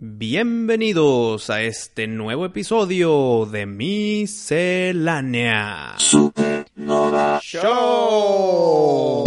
Bienvenidos a este nuevo episodio de Miscelánea Supernova Show.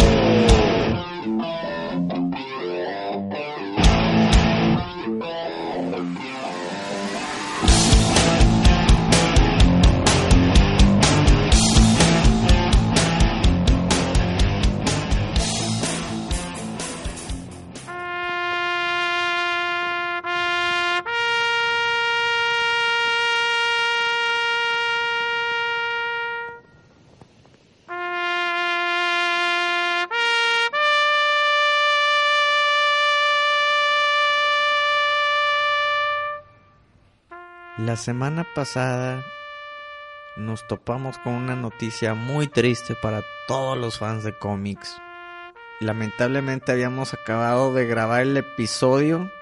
La semana pasada nos topamos con una noticia muy triste para todos los fans de cómics. Lamentablemente habíamos acabado de grabar el episodio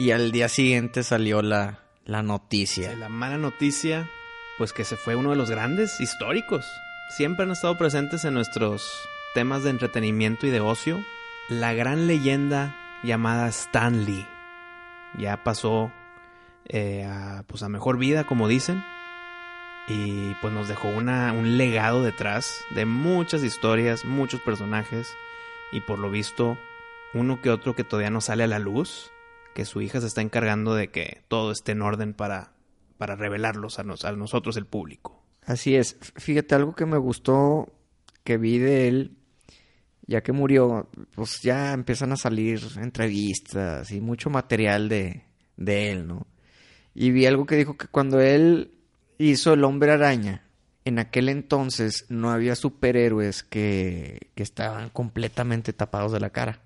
y al día siguiente salió la, la noticia. La mala noticia, pues que se fue uno de los grandes históricos. Siempre han estado presentes en nuestros temas de entretenimiento y de ocio. La gran leyenda llamada Stan Lee. Ya pasó eh, a, pues a mejor vida, como dicen. Y pues nos dejó una, un legado detrás de muchas historias, muchos personajes. Y por lo visto, uno que otro que todavía no sale a la luz. Que su hija se está encargando de que todo esté en orden para, para revelarlos a, nos, nosotros, el público. Así es. Fíjate, algo que me gustó que vi de él, ya que murió, pues ya empiezan a salir entrevistas y mucho material de, de él, ¿no? Y vi algo que dijo que cuando él hizo el hombre araña, en aquel entonces no había superhéroes que, que estaban completamente tapados de la cara.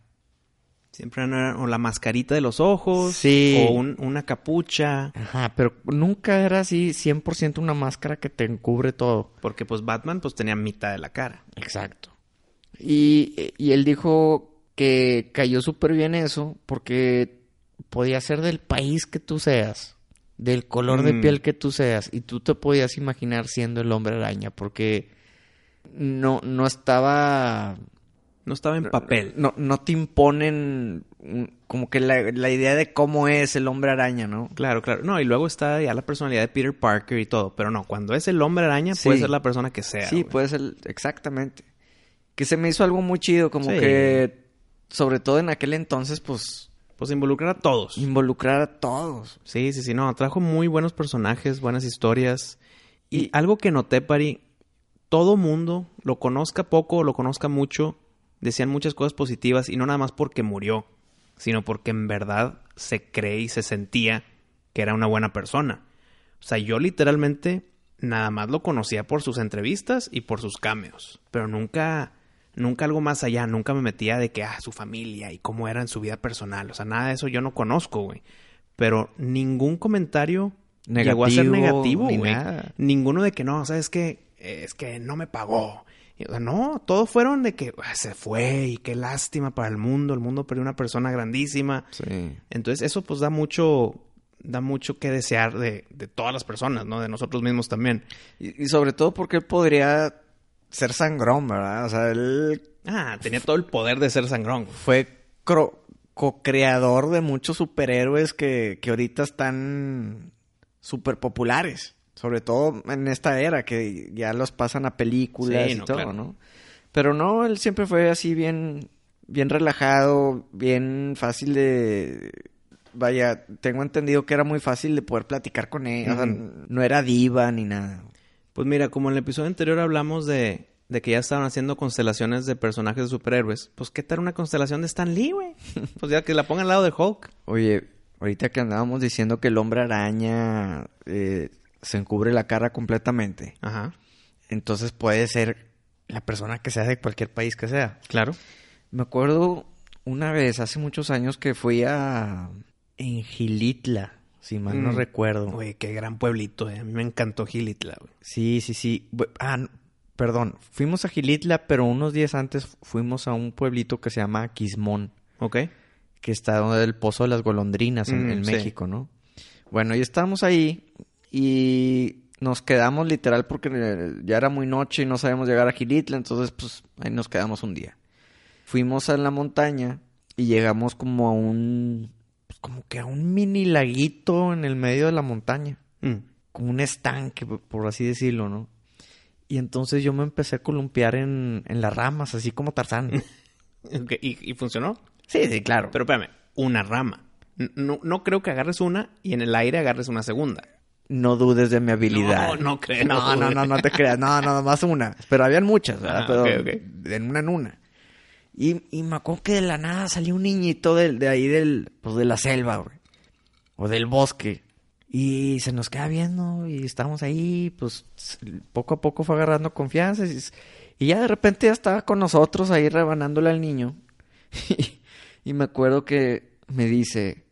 Siempre era o la mascarita de los ojos, Sí. o un- una capucha, Ajá, pero nunca era así 100% una máscara que te encubre todo. porque pues Batman pues tenía mitad de la cara. Exacto. Y, y él dijo que cayó súper bien eso porque podía ser del país que tú seas, del color de Mm. piel que tú seas, y tú te podías imaginar siendo el hombre araña porque no, no estaba... No estaba en papel. No, no te imponen mm, como que la, la idea de cómo es el hombre araña, ¿no? Claro, claro. No, y luego está ya la personalidad de Peter Parker y todo. Pero no, cuando es el hombre araña, Sí. puede ser la persona que sea. Sí, puede ser, exactamente. Que se me hizo algo muy chido, como Sí. que, sobre todo en aquel entonces, pues, Pues involucrar a todos. involucrar a todos. Sí, sí, sí. No, trajo muy buenos personajes, buenas historias. Y, Y- algo que noté, Pari, todo mundo, lo conozca poco o lo conozca mucho, decían muchas cosas positivas y no nada más porque murió, sino porque en verdad se cree y se sentía que era una buena persona. O sea, yo literalmente nada más lo conocía por sus entrevistas y por sus cameos, pero nunca, nunca algo más allá, nunca me metía de que, ah, su familia y cómo era en su vida personal, o sea, nada de eso yo no conozco, güey. Pero ningún comentario llegó a ser Negativo, negativo, ni güey. nada. Ninguno de que no, ¿sabes qué? Es que no me pagó. O sea, no, todos fueron de que "Ah, se fue y qué lástima para el mundo, el mundo perdió una persona grandísima. Sí. Entonces eso pues da mucho, da mucho que desear de, de todas las personas, ¿no? De nosotros mismos también. Y, y sobre todo porque él podría ser sangrón, ¿verdad? O sea, él Ah, tenía todo el poder de ser sangrón. fue co-creador de muchos superhéroes que, que ahorita están súper populares. Sobre todo en esta era que ya los pasan a películas Sí, y no, todo, claro. ¿no? Pero no, él siempre fue así bien, bien relajado, bien fácil de... Vaya, tengo entendido que era muy fácil de poder platicar con él. O sea, Ujú. no era diva ni nada. Pues mira, como en el episodio anterior hablamos de, de que ya estaban haciendo constelaciones de personajes de superhéroes, pues ¿qué tal una constelación de Stan Lee, güey? Pues ya que la pongan al lado de Hulk. Oye, ahorita que andábamos diciendo que el hombre araña eh, se encubre la cara completamente, Ajá, entonces puede ser la persona que sea de cualquier país que sea. claro. Me acuerdo una vez, hace muchos años, que fui a... en Gilitla, si mal no Mm. recuerdo. Güey, qué gran pueblito, eh. A mí me encantó Gilitla, güey. Sí, sí, sí. Ah, no, perdón. Fuimos a Gilitla, pero unos días antes fuimos a un pueblito que se llama Quismón, ¿Ok? que está donde el Pozo de las Golondrinas en, Mm, en sí. México, ¿no? Bueno, y estábamos ahí y nos quedamos literal porque eh, ya era muy noche y no sabíamos llegar a Gilitla, entonces pues ahí nos quedamos un día. Fuimos a la montaña y llegamos como a un, pues, como que a un mini laguito en el medio de la montaña Mm. como un estanque, por así decirlo, ¿no? Y entonces yo me empecé a columpiar en, en las ramas, así como Tarzán. ¿Y, y funcionó? sí, sí, claro. Pero espérame, una rama. No, no creo que agarres una y en el aire agarres una segunda. no dudes de mi habilidad. No, no creo, No, no, no, no te creas. No, no, más una. Pero habían muchas, ¿verdad? Ah, Pero ok, ok. de una en una. Y, y me acuerdo que de la nada salió un niñito de, de ahí del, pues de la selva, güey. O del bosque. Y se nos queda viendo y estamos ahí, pues poco a poco fue agarrando confianza. Y, ya de repente ya estaba con nosotros ahí rebanándole al niño. Y, y me acuerdo que me dice,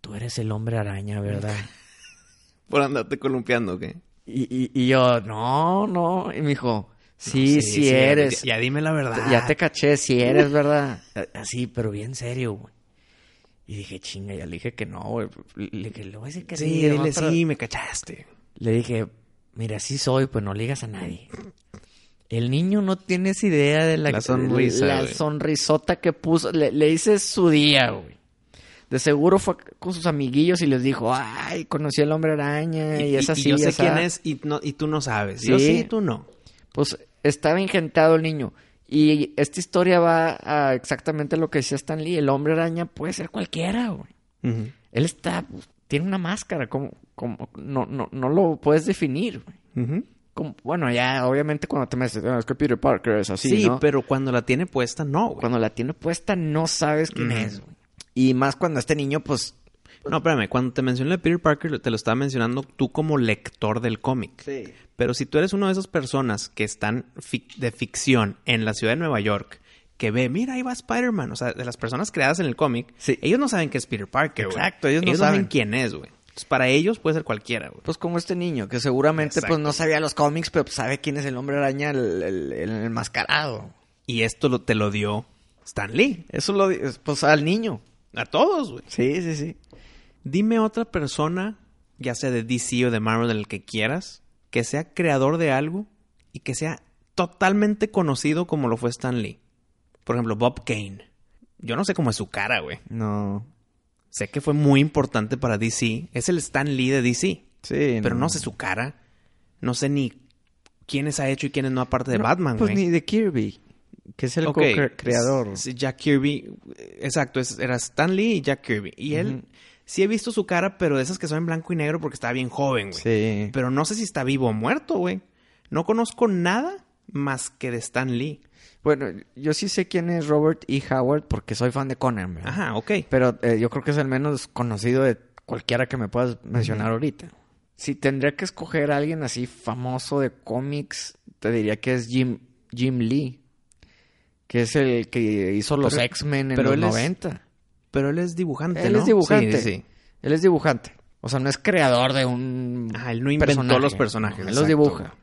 tú eres el hombre araña, ¿verdad? Por andarte columpiando, ¿o ¿qué? Y, y, y yo, no, no. Y me dijo, sí, No, sí, eres. Ya, ya dime la verdad. Ya te caché, sí eres, ¿verdad? Así, pero bien serio, güey. Y dije, chinga, ya le dije que no, güey. Le dije, le voy a decir que sí. Sí, dile sí, me cachaste. Le dije, mira, sí soy, pues no le digas a nadie. El niño no tienes idea de la, La sonrisa, la sonrisota que puso. Le, le hice su día, güey. De seguro fue con sus amiguillos y les dijo, ay, conocí al hombre araña y, es así. yo sé esa". quién es y, no, y tú no sabes. Yo Sí. sí, tú no. Pues estaba ingentado el niño. Y esta historia va a exactamente lo que decía Stan Lee. El hombre araña puede ser cualquiera, güey. Él está, tiene una máscara, como, como, no, no, no lo puedes definir, güey. Como, bueno, ya obviamente cuando te me dices, "Ah, es que Peter Parker es así, Sí, ¿no? pero cuando la tiene puesta, no, güey. Cuando la tiene puesta no sabes quién Mm. es, güey. Y más cuando este niño, pues... No, espérame, cuando te mencioné de Peter Parker, te lo estaba mencionando tú como lector del cómic. Sí. Pero si tú eres una de esas personas que están fic- de ficción en la ciudad de Nueva York, que ve, mira, ahí va Spider-Man, o sea, de las personas creadas en el cómic, Sí. ellos no saben que es Peter Parker, güey. Exacto, ellos no saben. quién es, güey. Entonces, para ellos puede ser cualquiera, güey. Pues como este niño, que seguramente Exacto. pues no sabía los cómics, pero pues, sabe quién es el hombre araña, el, el, el enmascarado. Y esto lo, te lo dio Stan Lee. Eso lo... Pues al niño. A todos, güey. Sí, sí, sí. Dime otra persona, ya sea de DC o de Marvel, del que quieras, que sea creador de algo y que sea totalmente conocido como lo fue Stan Lee. Por ejemplo, Bob Kane. Yo no sé cómo es su cara, güey. No. Sé que fue muy importante para DC. Es el Stan Lee de DC. Sí, Pero no sé su cara. No sé ni quiénes ha hecho y quiénes no, aparte de No, Batman, Pues güey. ni de Kirby, que es el co-creador. Jack Kirby. Exacto, era Stan Lee y Jack Kirby. Y él. Sí he visto su cara, pero de esas que son en blanco y negro porque estaba bien joven, güey. Sí. Pero no sé si está vivo o muerto, güey. No conozco nada más que de Stan Lee. Bueno, yo sí sé quién es Robert E. Howard porque soy fan de Conan, ¿verdad? Ajá, ok. Pero eh, yo creo que es el menos conocido de cualquiera que me puedas mencionar ahorita. Si tendría que escoger a alguien así famoso de cómics, te diría que es Jim, Jim Lee. Que es el que hizo los X-Men en pero los él es- 90. Pero él es dibujante, Él ¿no? es dibujante. Sí, sí. Él es dibujante. O sea, no es creador de un Ajá, él no inventó personaje. los personajes. No, él los dibuja.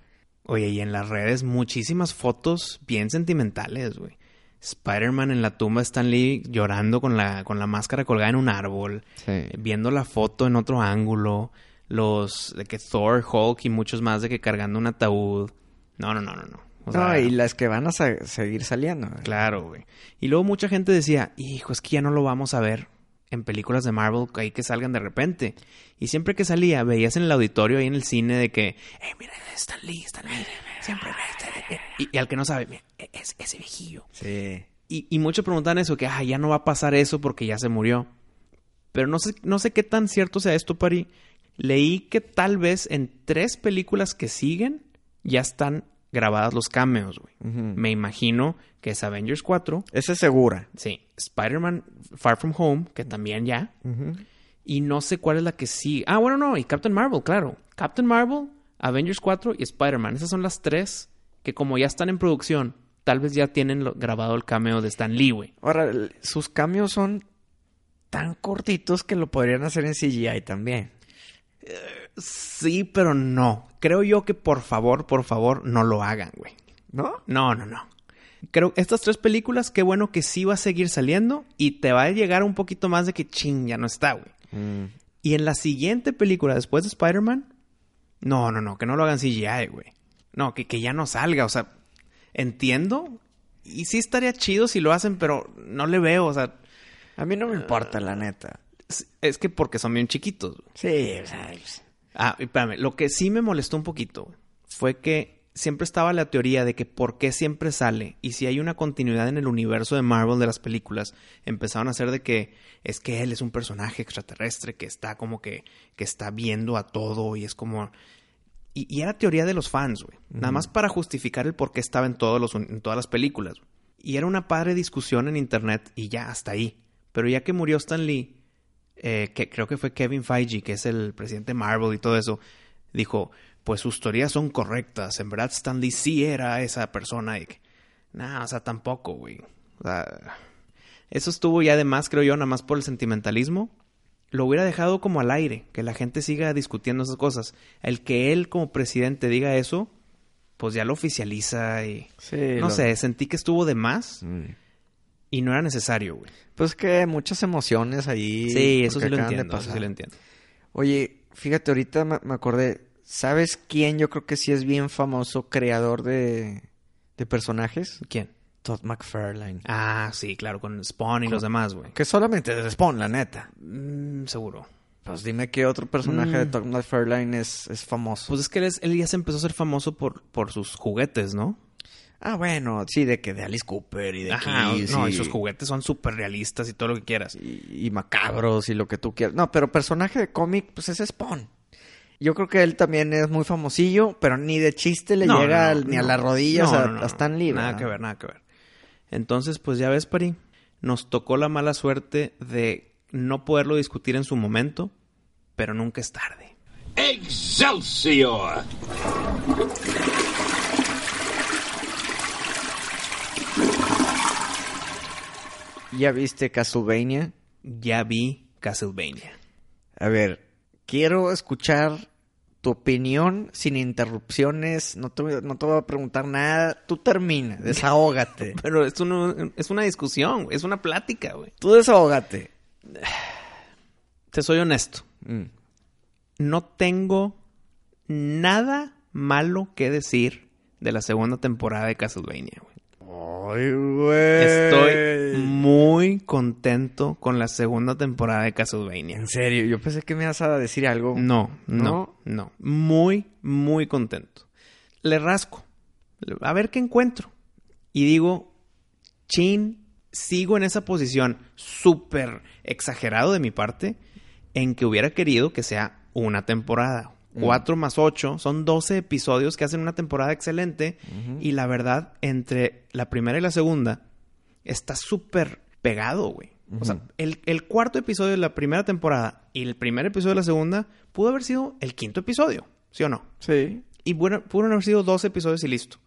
Oye, y en las redes muchísimas fotos bien sentimentales, güey. Spider-Man en la tumba de Stan Lee llorando con la, con la máscara colgada en un árbol. Sí. Viendo la foto en otro ángulo. Los de que Thor, Hulk y muchos más de que cargando un ataúd. No, no, no, no, no. O no, sea, y las que van a sa- seguir saliendo. güey. Claro, güey. Y luego mucha gente decía, hijo, es que ya no lo vamos a ver en películas de Marvel ahí que salgan de repente. Y siempre que salía, veías en el auditorio ahí en el cine de que, eh, mira, Stan Lee, Stan Lee, siempre este-". y, y al que no sabe, "Mira, e- es ese viejillo. Sí. Y, y muchos preguntan eso, que ah, ya no va a pasar eso porque ya se murió. Pero no sé, no sé qué tan cierto sea esto, Pari. Leí que tal vez en tres películas que siguen ya están grabadas los cameos, güey. Me imagino que es Avengers 4, Esa es segura. sí, Spider-Man Far From Home, que también ya, y no sé cuál es la que sí. Ah, bueno, no, y Captain Marvel, claro. Captain Marvel, Avengers 4 y Spider-Man. Esas son las tres que como ya están en producción, tal vez ya tienen lo- grabado el cameo de Stan Lee, güey. Ahora, sus cambios son tan cortitos que lo podrían hacer en CGI también. Sí, pero no. Creo yo que por favor, por favor, no lo hagan, güey. ¿No? No, no, no. Creo que estas tres películas, qué bueno que sí va a seguir saliendo y te va a llegar un poquito más de que ching, ya no está, güey. Mm. Y en la siguiente película, después de Spider-Man, no, no, no, que no lo hagan CGI, güey. No, que, que ya no salga, o sea, entiendo. Y sí estaría chido si lo hacen, pero no le veo, o sea, A mí no me importa, la neta. Es- que porque son bien chiquitos. güey. Sí, o sea, pues, Ah, espérame, lo que sí me molestó un poquito güey, fue que siempre estaba la teoría de que por qué siempre sale y si hay una continuidad en el universo de Marvel de las películas, empezaron a hacer de que es que él es un personaje extraterrestre que está como que, que está viendo a todo y es como... Y, y era teoría de los fans, güey. Nada más para justificar el por qué estaba en, todos los, en todas las películas. güey. Y era una padre discusión en internet y ya, hasta ahí. Pero ya que murió Stan Lee, eh, que creo que fue Kevin Feige, que es el presidente de Marvel y todo eso, dijo, pues sus teorías son correctas. En verdad Stan Lee sí era esa persona. Y nah, o sea, tampoco, güey. O sea, eso estuvo ya de más, creo yo, nada más por el sentimentalismo. Lo hubiera dejado como al aire, que la gente siga discutiendo esas cosas. El que él como presidente diga eso, pues ya lo oficializa y... sí. no lo- sé, sentí que estuvo de más Mm. Y no era necesario, güey. Pues que muchas emociones ahí. Sí, eso sí lo entiendo, eso sí lo entiendo. Oye, fíjate, ahorita me, acordé. ¿Sabes quién yo creo que sí es bien famoso creador de, de personajes? ¿Quién? Todd McFarlane. Ah, sí, claro, con Spawn y los demás, güey. Que solamente de Spawn, la neta. Mm, seguro. Pues dime qué otro personaje Mm. de Todd McFarlane es, es famoso. Pues es que él, es- él ya se empezó a ser famoso por, por sus juguetes, ¿no? Ah, bueno, sí, de que de Alice Cooper y de Ajá, Kiss no, y, y sus juguetes son súper realistas y todo lo que quieras. y, y macabros y lo que tú quieras. No, pero personaje de cómic, pues es Spawn. Yo creo que él también es muy famosillo, pero ni de chiste le No, llega no, ni a las rodillas No, a, a Stan Lee. Nada ¿verdad? que ver, nada que ver. Entonces, pues ya ves, Pari, nos tocó la mala suerte de no poderlo discutir en su momento, pero nunca es tarde. Excelsior! ¿Ya viste Castlevania? Ya vi Castlevania. A ver, quiero escuchar tu opinión sin interrupciones. No te, voy- no te voy a preguntar nada. Tú termina, desahógate. Pero es, uno- es una discusión, es una plática, güey. Tú desahógate. Te soy honesto. Mm. No tengo nada malo que decir de la segunda temporada de Castlevania, güey. Ay, güey. Estoy muy contento con la segunda temporada de Castlevania. En serio, yo pensé que me ibas a decir algo. No, no, ¿No? no. Muy, muy contento. Le rasco. A ver qué encuentro. Y digo, chin, sigo en esa posición súper exagerado de mi parte en que hubiera querido que sea una temporada. Mm. 4 más 8 son 12 episodios que hacen una temporada excelente. Y la verdad, entre la primera y la segunda, está súper pegado, güey. O sea, el, el cuarto episodio de la primera temporada y el primer episodio de la segunda pudo haber sido el quinto episodio, ¿sí o no? Sí. Y bueno, pudieron haber sido dos episodios y listo.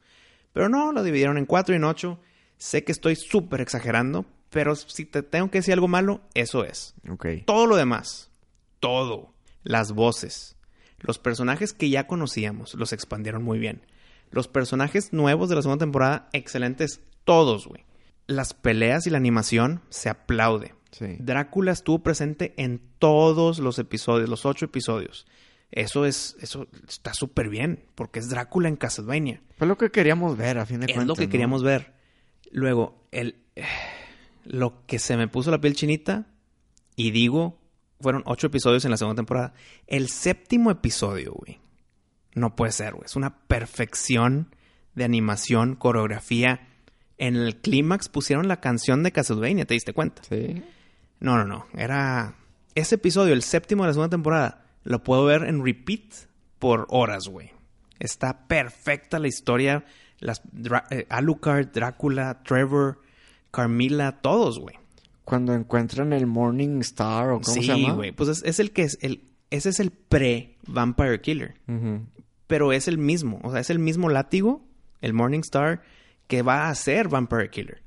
Pero no, lo dividieron en cuatro y en ocho. Sé que estoy súper exagerando, pero si te tengo que decir algo malo, eso es. Ok. Todo lo demás, todo, las voces, los personajes que ya conocíamos, los expandieron muy bien. Los personajes nuevos de la segunda temporada, excelentes, todos, güey. Las peleas y la animación se aplaude. Sí. Drácula estuvo presente en todos los episodios, los ocho episodios. Eso es, eso está súper bien, porque es Drácula en Castlevania. Fue lo que queríamos ver, a fin de Es cuentas. lo que ¿no? queríamos ver. Luego, el, lo que se me puso la piel chinita, y digo, fueron ocho episodios en la segunda temporada. El séptimo episodio, güey. No puede ser, güey. Es una perfección de animación, coreografía. En el clímax pusieron la canción de Castlevania, ¿te diste cuenta? Sí. No, no, no. Era. Ese episodio, el séptimo de la segunda temporada, lo puedo ver en repeat por horas, güey. Está perfecta la historia. Las Dra- eh, Alucard, Drácula, Trevor, Carmila, todos, güey. Cuando encuentran el Morning Star o cómo Sí, se llama. güey. Pues es, es el que es. El, ese es el pre-Vampire Killer. Ujú. Pero es el mismo. O sea, es el mismo látigo, el Morning Star, que va a ser Vampire Killer.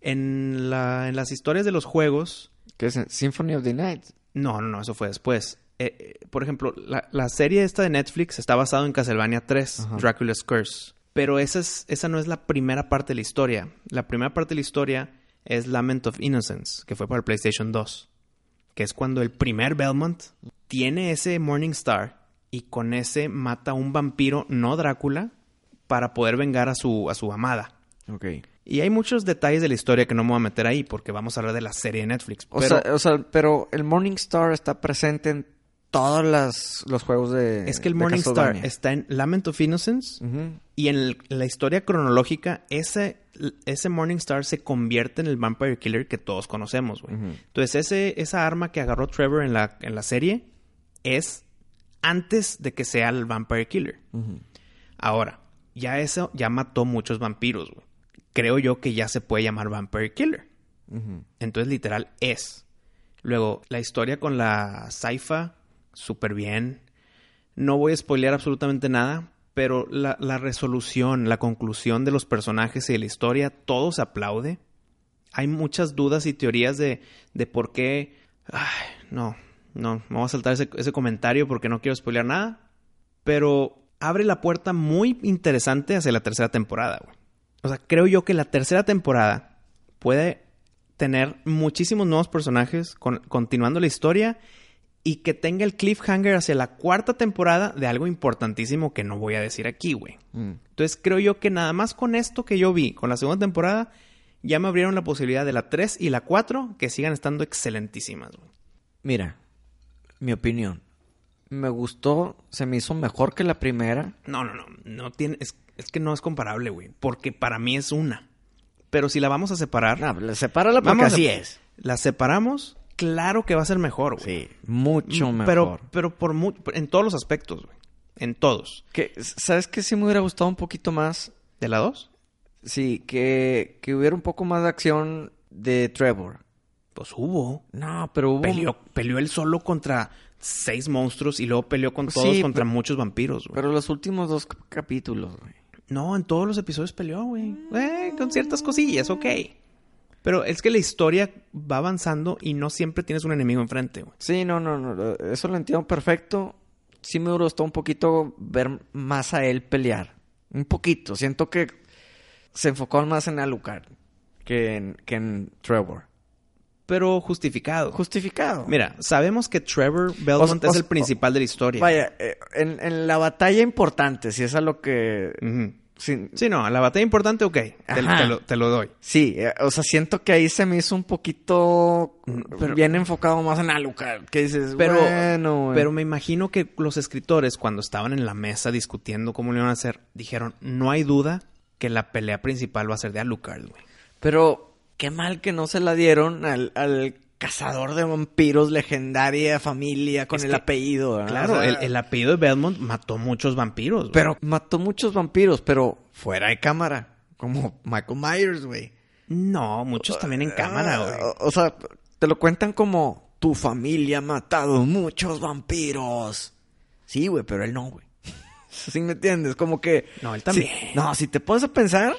En, la, en las historias de los juegos, ¿Qué es? Symphony of the Night. No, no, no, eso fue después. Eh, eh, por ejemplo, la, la serie esta de Netflix está basada en Castlevania 3, Ajá. Dracula's Curse. Pero esa, es, esa no es la primera parte de la historia. La primera parte de la historia es Lament of Innocence, que fue para el PlayStation 2. Que es cuando el primer Belmont tiene ese Morning Star y con ese mata a un vampiro, no Drácula, para poder vengar a su, a su amada. Ok. Y hay muchos detalles de la historia que no me voy a meter ahí porque vamos a hablar de la serie de Netflix. O, Pero sea, o sea, pero el Morningstar está presente en todos las- los juegos de es que el de Morning Star Castlevania. está en Lament of Innocence y en el- la historia cronológica ese, ese Morning Star se convierte en el Vampire Killer que todos conocemos, güey. Entonces ese, esa arma que agarró Trevor en la, en la serie es antes de que sea el Vampire Killer. Ahora, ya eso ya mató muchos vampiros, güey. Creo yo que ya se puede llamar Vampire Killer. Entonces, literal, es. Luego, la historia con la Saifa, súper bien. No voy a spoilear absolutamente nada, pero la, la resolución, la conclusión de los personajes y de la historia, todo se aplaude. Hay muchas dudas y teorías de, de por qué... Ay, no, no, me voy a saltar ese, ese comentario porque no quiero spoilear nada. Pero abre la puerta muy interesante hacia la tercera temporada, güey. O sea, creo yo que la tercera temporada puede tener muchísimos nuevos personajes con- continuando la historia y que tenga el cliffhanger hacia la cuarta temporada de algo importantísimo que no voy a decir aquí, güey. Mm. Entonces creo yo que nada más con esto que yo vi, con la segunda temporada, ya me abrieron la posibilidad de la 3 y la 4 que sigan estando excelentísimas, güey. Mira, mi opinión. Me gustó, se me hizo mejor que la primera. No, no, no, no tiene, es, es que no es comparable, güey, porque para mí es una. Pero si la vamos a separar, No, sepárala porque Vamos a- así es. la separamos, claro que va a ser mejor, güey. Sí, mucho Mm, mejor. Pero, pero por mu- en todos los aspectos, güey. En todos. Que, ¿Sabes qué? Sí me hubiera gustado un poquito más. ¿De la 2? Sí, que, que hubiera un poco más de acción de Trevor. Pues hubo. No, pero hubo... Peleó, peleó él solo contra seis monstruos y luego peleó con Pues todos sí, contra pero- muchos vampiros, güey. Pero los últimos dos cap- capítulos, güey. No, en todos los episodios peleó, güey. Con ciertas cosillas, ok. Pero es que la historia va avanzando y no siempre tienes un enemigo enfrente, güey. Sí, no, no, no. Eso lo entiendo perfecto. Sí me gustó un poquito ver más a él pelear. Un poquito. Siento que se enfocó más en Alucard que en, que en Trevor. Pero justificado. Justificado. Mira, sabemos que Trevor Belmont O- o- es el principal de la historia. Vaya, eh, en, en la batalla importante, si es a lo que... Sí, Sí, no, la batalla importante, ok. Te, lo, te lo doy. sí, eh, o sea, siento que ahí se me hizo un poquito pero- bien enfocado más en Alucard. Que dices, Pero, bueno, güey. pero me imagino que los escritores, cuando estaban en la mesa discutiendo cómo lo iban a hacer, dijeron, no hay duda que la pelea principal va a ser de Alucard, güey. Pero qué mal que no se la dieron al, al cazador de vampiros legendaria familia con Es el que- apellido. ¿verdad? Claro, el, el apellido de Belmont mató muchos vampiros. Pero mató muchos vampiros, pero fuera de cámara. Como Michael Myers, güey. No, muchos también en cámara, Ah, güey. o, o sea, te lo cuentan como tu familia ha matado muchos vampiros. Sí, güey, pero él no, güey. ¿Sí me entiendes? Como que... No, él también. No, si te pones a pensar...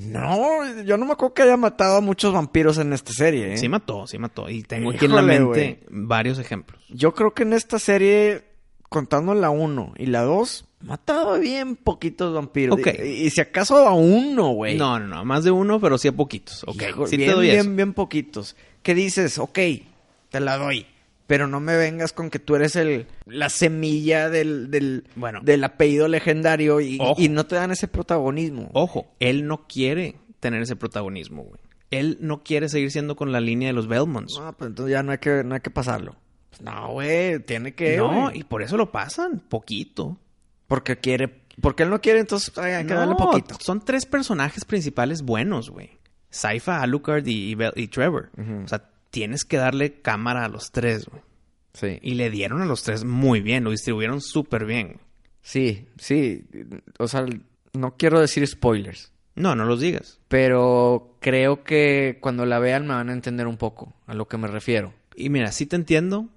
No, yo no me acuerdo que haya matado a muchos vampiros en esta serie, ¿eh? Sí mató, sí mató. Y tengo aquí en la Híjole, mente varios ejemplos. Yo creo que en esta serie, contando la 1 y la 2, mataba bien poquitos vampiros. Ok. Y, y si acaso a uno, güey. No, no, no, más de uno, pero sí a poquitos. Ok, sí bien, te doy bien, eso. bien poquitos. ¿Qué dices? Ok, te la doy. Pero no me vengas con que tú eres el la semilla del, del, Bueno. del apellido legendario y, no te dan ese protagonismo. Ojo, él no quiere tener ese protagonismo, güey. Él no quiere seguir siendo con la línea de los Belmonts. No, pues entonces ya no hay que, no hay que pasarlo. Pues no, güey, tiene que. no, güey. y por eso lo pasan, poquito. Porque quiere. Porque él no quiere, entonces ay, hay que darle poquito. Son tres personajes principales buenos, güey. Saifa, Alucard y, y Bel- y Trevor. Ujú. O sea, tienes que darle cámara a los tres, güey. Sí. Y le dieron a los tres muy bien, lo distribuyeron súper bien. Sí, sí. O sea, no quiero decir spoilers. No, no los digas. Pero creo que cuando la vean me van a entender un poco a lo que me refiero. Y mira, sí te entiendo.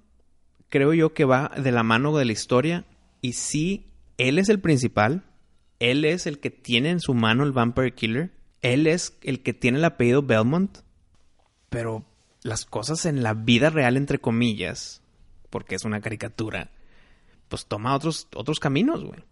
Creo yo que va de la mano de la historia. Y sí, él es el principal. Él es el que tiene en su mano el Vampire Killer. Él es el que tiene el apellido Belmont. Pero las cosas en la vida real, entre comillas, porque es una caricatura, pues toma otros, otros caminos, güey.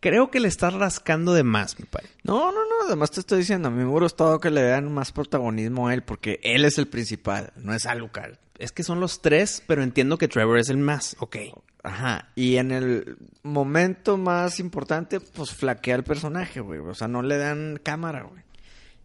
Creo que le estás rascando de más, mi padre. No, no, no, además te estoy diciendo, a mí me hubiera gustado que le den más protagonismo a él, porque él es el principal, no es Alucard. Es que son los tres, pero entiendo que Trevor es el más. Ok. Ajá, y en el momento más importante, pues flaquea el personaje, güey. O sea, no le dan cámara, güey.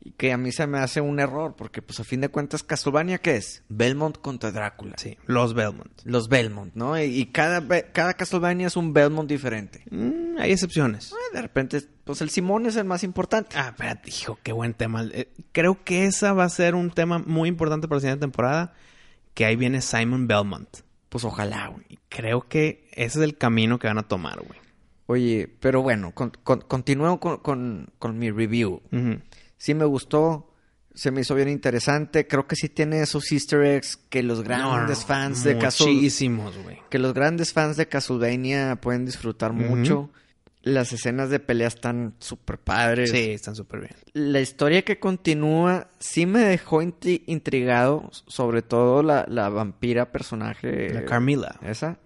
Y que a mí se me hace un error, porque pues a fin de cuentas, Castlevania, ¿qué es? Belmont contra Drácula. Sí, los Belmont. Los Belmont, ¿no? Y, y cada, cada Castlevania es un Belmont diferente. Mm, hay excepciones. Eh, De repente, pues el Simón es el más importante. Ah, espérate, hijo, qué buen tema. Eh, creo que esa va a ser un tema muy importante para la siguiente temporada. Que ahí viene Simon Belmont. Pues ojalá, güey. Creo que ese es el camino que van a tomar, güey. Oye, pero bueno, con- con- continúo con, con- mi review. Ujú. Sí me gustó, se me hizo bien interesante. Creo que sí tiene esos easter eggs que los grandes No, fans de Castle... Muchísimos, güey. Que los grandes fans de Castlevania pueden disfrutar mucho. Las escenas de pelea están súper padres. Sí, están súper bien. La historia que continúa sí me dejó intri- intrigado, sobre todo la, la vampira personaje. La Carmila. Esa.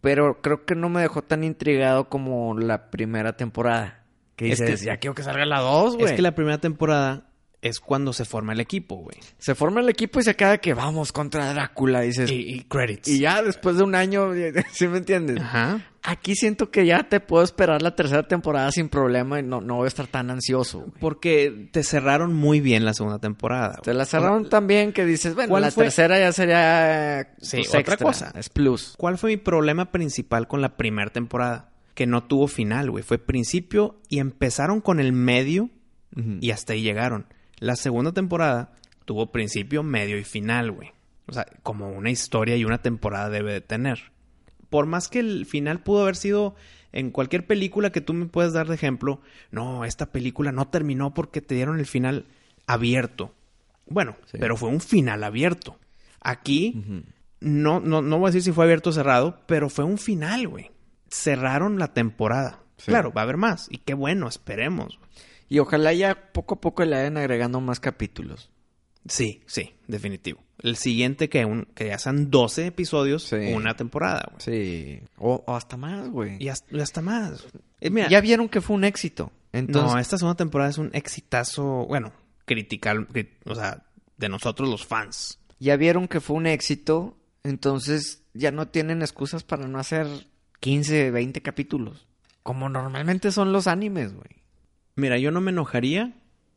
Pero creo que no me dejó tan intrigado como la primera temporada. Que Es que- ya quiero que salga la 2, güey. Es que la primera temporada es cuando se forma el equipo, güey. Se forma el equipo y se queda que vamos contra Drácula, dices. Y, Y, y credits. ya después de un año, ¿sí me entiendes? Ajá. Aquí siento que ya te puedo esperar la tercera temporada sin problema y no, no voy a estar tan ansioso. güey. Porque te cerraron muy bien la segunda temporada. Te la cerraron tan bien que dices, bueno, ¿Cuál la fue? tercera ya sería Sí, pues, otra extra, cosa. Es plus. ¿Cuál fue mi problema principal con la primera temporada? Que no tuvo final, güey. Fue principio y empezaron con el medio y hasta ahí llegaron. La segunda temporada tuvo principio, medio y final, güey. O sea, como una historia y una temporada debe de tener. Por más que el final pudo haber sido en cualquier película que tú me puedas dar de ejemplo, no, esta película no terminó porque te dieron el final abierto. Bueno, Sí. pero fue un final abierto. Aquí no, no, no voy a decir si fue abierto o cerrado, pero fue un final, güey. Cerraron la temporada. Sí. Claro, va a haber más. Y qué bueno, esperemos. Y ojalá ya poco a poco le vayan agregando más capítulos. Sí, sí, definitivo. El siguiente que, un, que ya sean 12 episodios, Sí. una temporada, güey. Sí. O, o hasta más, güey. Y hasta, y hasta más. Eh, mira, ya vieron que fue un éxito. Entonces, no, esta segunda temporada es un exitazo, bueno, critical, cri- o sea, de nosotros los fans. ya vieron que fue un éxito. Entonces ya no tienen excusas para no hacer 15, 20 capítulos. Como normalmente son los animes, güey. Mira, yo no me enojaría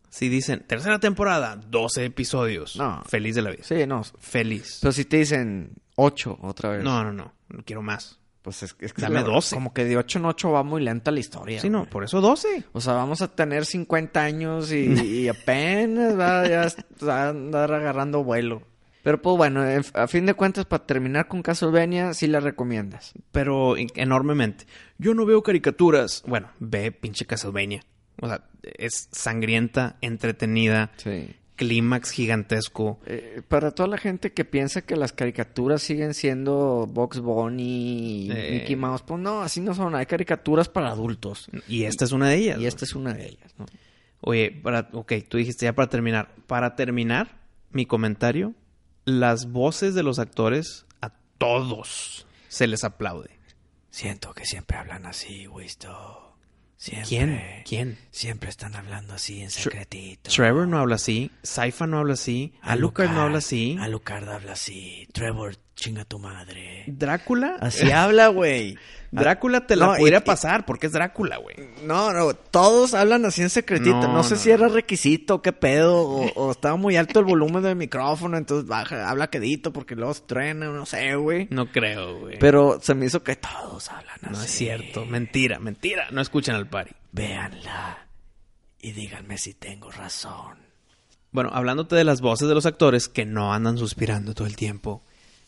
si dicen tercera temporada, 12 episodios. No. Feliz de la vida. Sí, no. Feliz. Pero si te dicen 8 otra vez. No, no, no. No quiero más. Pues es, es que Dame la- 12. Como que de 8 en 8 va muy lenta la historia. Sí, no, güey. por eso 12. O sea, vamos a tener 50 años y, y apenas va, ya va a andar agarrando vuelo. Pero pues bueno, en- a fin de cuentas, para terminar con Castlevania, sí la recomiendas. Pero en- enormemente. Yo no veo caricaturas. Bueno, ve pinche Castlevania. O sea, es sangrienta, entretenida, Sí. clímax gigantesco. Eh, para toda la gente que piensa que las caricaturas siguen siendo Box Bunny y Eh. Mickey Mouse, pues no, así no son. Hay caricaturas para adultos. Y esta es una de ellas. Y ¿no? esta es una de ellas, ¿no? Oye, para, ok, tú dijiste ya para terminar. Para terminar, mi comentario, las voces de los actores a todos se les aplaude. Siento que siempre hablan así, Wisto. Siempre. ¿Quién? ¿Quién? Siempre están hablando así en secretito. Trevor no habla así, Saifa no habla así, Alucard no habla así, Alucard habla así. Trevor, chinga tu madre. Drácula, Así habla, güey. Drácula te la No, pudiera y- pasar porque es Drácula, güey. No, no, todos hablan así en secretito. No, No, sé no, si era requisito, qué pedo, o, o estaba muy alto el volumen del micrófono, entonces baja, habla quedito porque luego se truena, no sé, güey. No creo, güey. Pero se me hizo que todos hablan así. no es cierto, mentira, mentira. No escuchan al pari. Véanla y díganme si tengo razón. Bueno, hablándote de las voces de los actores que no andan suspirando todo el tiempo,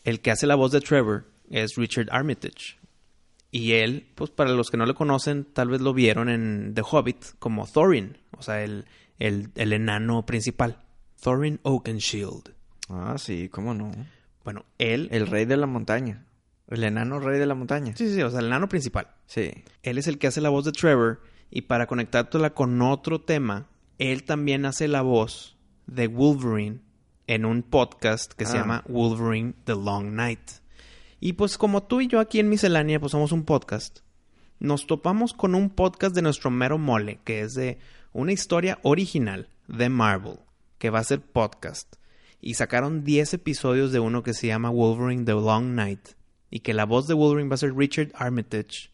el que hace la voz de Trevor es Richard Armitage. Y él, pues para los que no lo conocen, tal vez lo vieron en The Hobbit como Thorin, o sea, el, el, el enano principal, Thorin Oakenshield. Ah, sí, cómo no. Bueno, él... El rey de la montaña. El enano rey de la montaña. Sí, sí, sí, o sea, el enano principal. Sí. Él es el que hace la voz de Trevor y para conectártela con otro tema, él también hace la voz de Wolverine en un podcast que se Ah. llama Wolverine The Long Night. Y pues como tú y yo aquí en Miscelánea pues somos un podcast, nos topamos con un podcast de nuestro mero mole, que es de una historia original de Marvel, que va a ser podcast. Y sacaron 10 episodios de uno que se llama Wolverine The Long Night. Y que la voz de Wolverine va a ser Richard Armitage.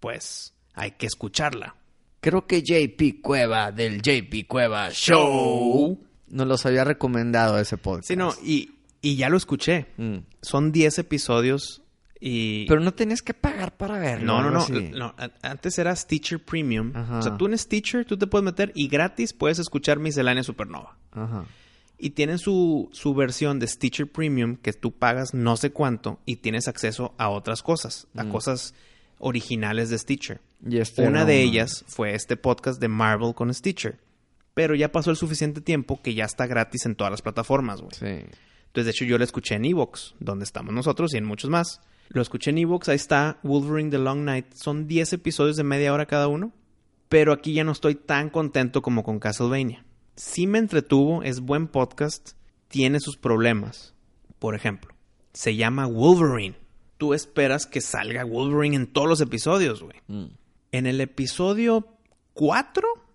Pues hay que escucharla. Creo que JP Cueva del JP Cueva Show nos los había recomendado ese podcast. Sí, no, y, y ya lo escuché. Mm. Son 10 episodios y... Pero no tenías que pagar para verlo. no, no, no, Antes era Stitcher Premium. Ajá. O sea, tú en Stitcher tú te puedes meter y gratis puedes escuchar Miscelánea Supernova. Ajá. Y tienen su, su versión de Stitcher Premium que tú pagas no sé cuánto y tienes acceso a otras cosas, a cosas originales de Stitcher. Y este Una de ellas fue este podcast de Marvel con Stitcher. Pero ya pasó el suficiente tiempo que ya está gratis en todas las plataformas, güey. Sí. Entonces, de hecho, yo lo escuché en Evox, donde estamos nosotros y en muchos más. Lo escuché en Evox, ahí está Wolverine The Long Night. Son 10 episodios de media hora cada uno. Pero aquí ya no estoy tan contento como con Castlevania. Sí me entretuvo, es buen podcast, tiene sus problemas. Por ejemplo, se llama Wolverine. Tú esperas que salga Wolverine en todos los episodios, güey. Mm. En el episodio 4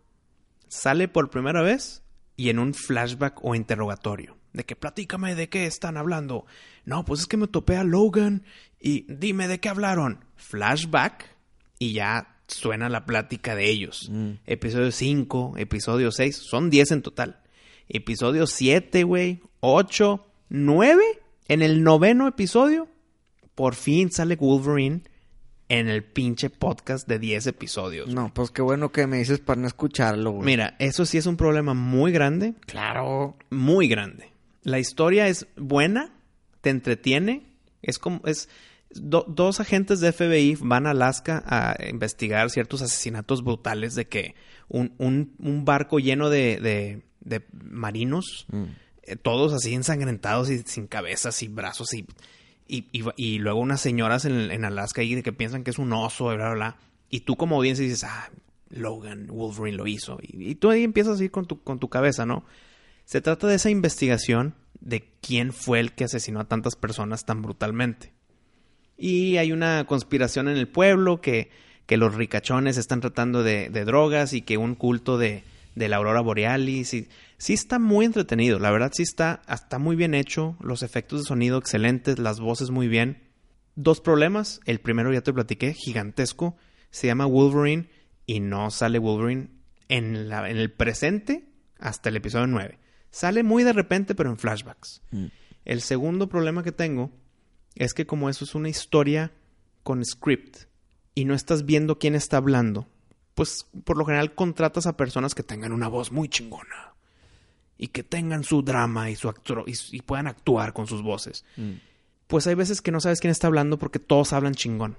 sale por primera vez y en un flashback o interrogatorio. De que platícame de qué están hablando. No, pues es que me topé a Logan y dime de qué hablaron. Flashback y ya suena la plática de ellos. Mm. Episodio 5, episodio 6, son 10 en total. Episodio 7, güey, 8, 9. En el noveno episodio, por fin sale Wolverine en el pinche podcast de 10 episodios. No, pues qué bueno que me dices para no escucharlo, güey. Mira, eso sí es un problema muy grande, Claro. muy grande. La historia es buena, te entretiene, es como es do- dos agentes de FBI van a Alaska a investigar ciertos asesinatos brutales de que un, un- un barco lleno de, de- de marinos, Mm. eh, todos así ensangrentados y sin cabezas y brazos y, y, luego unas señoras en, Alaska que piensan que es un oso, bla, bla, bla. Y tú como audiencia dices, ah, Logan, Wolverine lo hizo. Y, tú ahí empiezas a ir con tu, cabeza, ¿no? Se trata de esa investigación de quién fue el que asesinó a tantas personas tan brutalmente. Y hay una conspiración en el pueblo que, que los ricachones están tratando de, de drogas y que un culto de, de la aurora borealis. Y, sí está muy entretenido, la verdad sí está, está muy bien hecho, los efectos de sonido excelentes, las voces muy bien. Dos problemas, el primero ya te platiqué, gigantesco, se llama Wolverine y no sale Wolverine en, la, en el presente hasta el episodio 9. Sale muy de repente, pero en flashbacks. Mm. El segundo problema que tengo es que como eso es una historia con script y no estás viendo quién está hablando, pues por lo general contratas a personas que tengan una voz muy chingona y que tengan su drama y su actor y, y puedan actuar con sus voces. Mm. Pues hay veces que no sabes quién está hablando porque todos hablan chingón.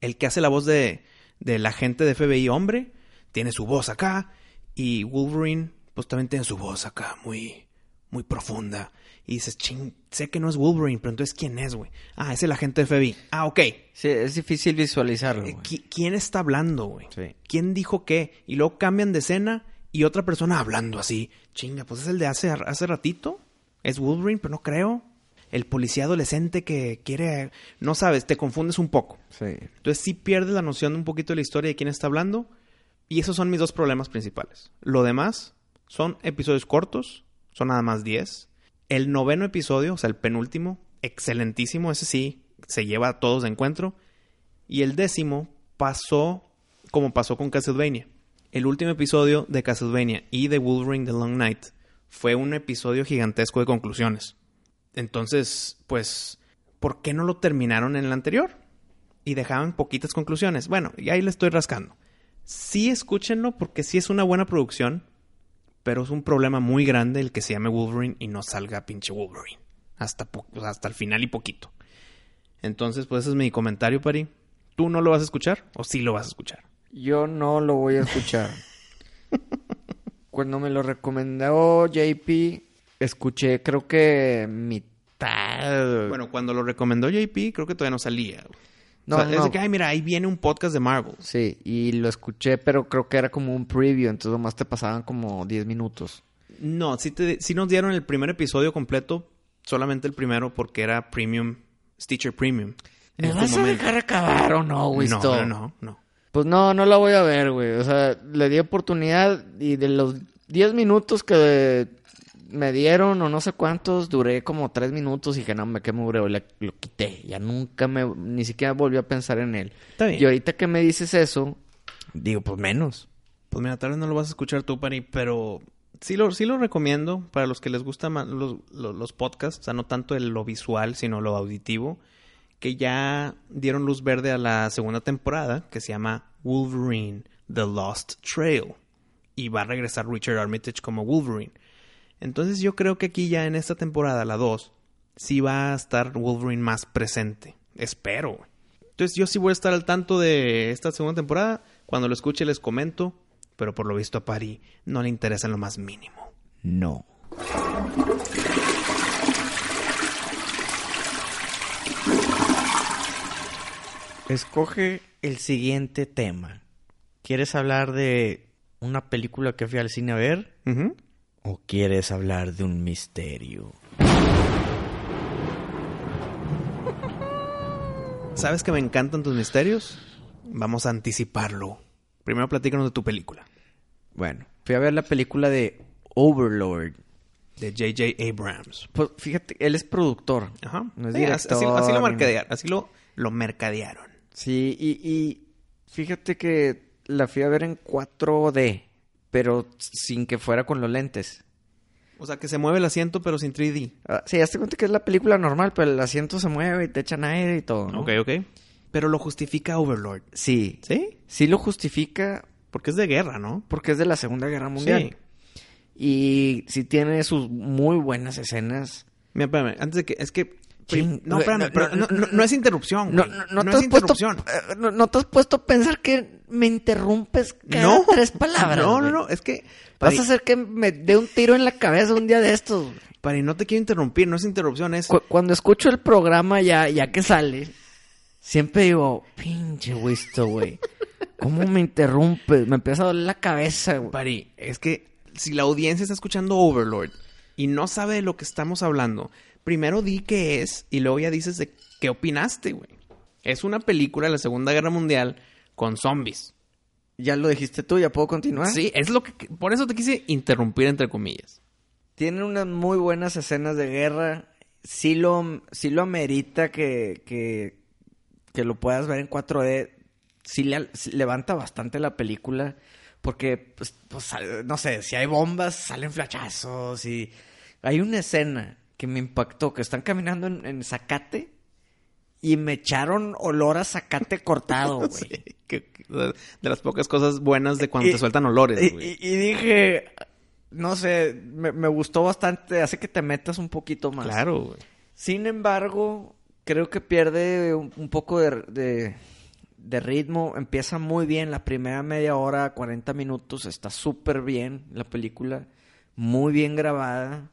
El que hace la voz de del agente de FBI hombre tiene su voz acá y Wolverine pues también tiene su voz acá muy muy profunda y dices, ching, sé que no es Wolverine, pero entonces ¿quién es, güey? Ah, es el agente de FBI. Ah, ok. Sí, es difícil visualizarlo, Eh, güey. ¿qui- ¿Quién está hablando, güey? Sí. ¿Quién dijo qué? Y luego cambian de escena y otra persona hablando así. Chinga, pues es el de hace, hace ratito. Es Wolverine, pero no creo. El policía adolescente que quiere... No sabes, te confundes un poco. Sí. Entonces sí pierdes la noción de un poquito de la historia de quién está hablando. Y esos son mis dos problemas principales. Lo demás son episodios cortos, son nada más 10. El noveno episodio, o sea, el penúltimo, excelentísimo, ese sí, se lleva a todos de encuentro. Y el décimo pasó como pasó con Castlevania. El último episodio de Castlevania y de Wolverine The Long Night fue un episodio gigantesco de conclusiones. Entonces, pues, ¿por qué no lo terminaron en el anterior? Y dejaban poquitas conclusiones. Bueno, y ahí le estoy rascando. Sí, escúchenlo porque sí es una buena producción, pero es un problema muy grande el que se llame Wolverine y no salga pinche Wolverine. Hasta, hasta el final y poquito. Entonces, pues ese es mi comentario, Pari. ¿Tú no lo vas a escuchar o sí lo vas a escuchar? Yo no lo voy a escuchar. Cuando me lo recomendó JP, escuché creo que mitad. Bueno, cuando lo recomendó JP, creo que todavía no salía. no, O sea, es no. de que, ay, mira, ahí viene un podcast de Marvel. Sí, y lo escuché, pero creo que era como un preview, entonces nomás te pasaban como 10 minutos. No, sí, te, sí nos dieron el primer episodio completo, solamente el primero porque era Premium, Stitcher Premium. ¿Me En tu vas a dejar acabar o no, esto? no, no, no. Pues no, no la voy a ver, güey. O sea, le di oportunidad y de los 10 minutos que me dieron o no sé cuántos, duré como 3 minutos y dije, no, me qué mugreo, le- lo quité. Ya nunca me, ni siquiera volví a pensar en él. Está bien. Y ahorita que me dices eso, digo, pues menos. Pues mira, tal vez no lo vas a escuchar tú, Pari, pero sí lo, sí lo recomiendo para los que les gustan más los, los, los podcasts, o sea, no tanto el- lo visual, sino lo auditivo, que ya dieron luz verde a la segunda temporada, que se llama Wolverine, The Lost Trail. Y va a regresar Richard Armitage como Wolverine. Entonces yo creo que aquí ya en esta temporada, la 2, sí va a estar Wolverine más presente. Espero. Entonces yo sí voy a estar al tanto de esta segunda temporada. Cuando lo escuche les comento. Pero por lo visto a Pari no le interesa en lo más mínimo. No. Escoge el siguiente tema. ¿Quieres hablar de una película que fui al cine a ver? ¿O quieres hablar de un misterio? ¿Sabes que me encantan tus misterios? Vamos a anticiparlo. Primero platícanos de tu película. Bueno, fui a ver la película de Overlord. De J.J. Abrams. Pues fíjate, él es productor. Ajá. No es Sí, así, lo mercadearon. Así lo, lo mercadearon. Sí, y, y fíjate que la fui a ver en 4D, pero sin que fuera con los lentes. O sea, que se mueve el asiento pero sin 3D. Ah, sí, hazte cuenta que es la película normal, pero el asiento se mueve y te echan aire y todo, ¿no? Ok, ok. Pero lo justifica Overlord. Sí, ¿Sí? sí lo justifica Porque es de guerra, ¿no? porque es de la Segunda Guerra Mundial. Sí. Y sí tiene sus muy buenas escenas. Mira, espérame, antes de que... Es que... No, espérame, pero no, es interrupción, No, no, no te es has puesto, interrupción. eh, no, te has puesto a pensar que me interrumpes cada No. tres palabras. No, no, no. Es que... Vas a hacer que me dé un tiro en la cabeza un día de estos. Pari, no te quiero interrumpir. No es interrupción, es... Cu- cuando escucho el programa ya, ya que sale, siempre digo, pinche Wisto, güey. ¿Cómo me interrumpes? Me empieza a doler la cabeza, güey. Pari, es que si la audiencia está escuchando Overlord y no sabe de lo que estamos hablando, primero di qué es y luego ya dices de qué opinaste, güey. Es una película de la Segunda Guerra Mundial con zombies. Ya lo dijiste tú, ya puedo continuar. Sí, es lo que... Por eso te quise interrumpir entre comillas. Tiene unas muy buenas escenas de guerra. Sí lo, sí lo amerita que, que, que lo puedas ver en 4D. Sí, le- levanta bastante la película. Porque, pues, pues, no sé, si hay bombas, salen flachazos. Y hay una escena que me impactó, que están caminando en, en zacate y me echaron olor a zacate cortado, güey. Sí, de las pocas cosas buenas de cuando Y- te sueltan olores, Y, güey. y- y dije, no sé, me, me gustó bastante, hace que te metas un poquito más. Claro, güey. Sin embargo, creo que pierde un, un poco de, de- de ritmo. Empieza muy bien la primera media hora, 40 minutos. Está súper bien la película. Muy bien grabada.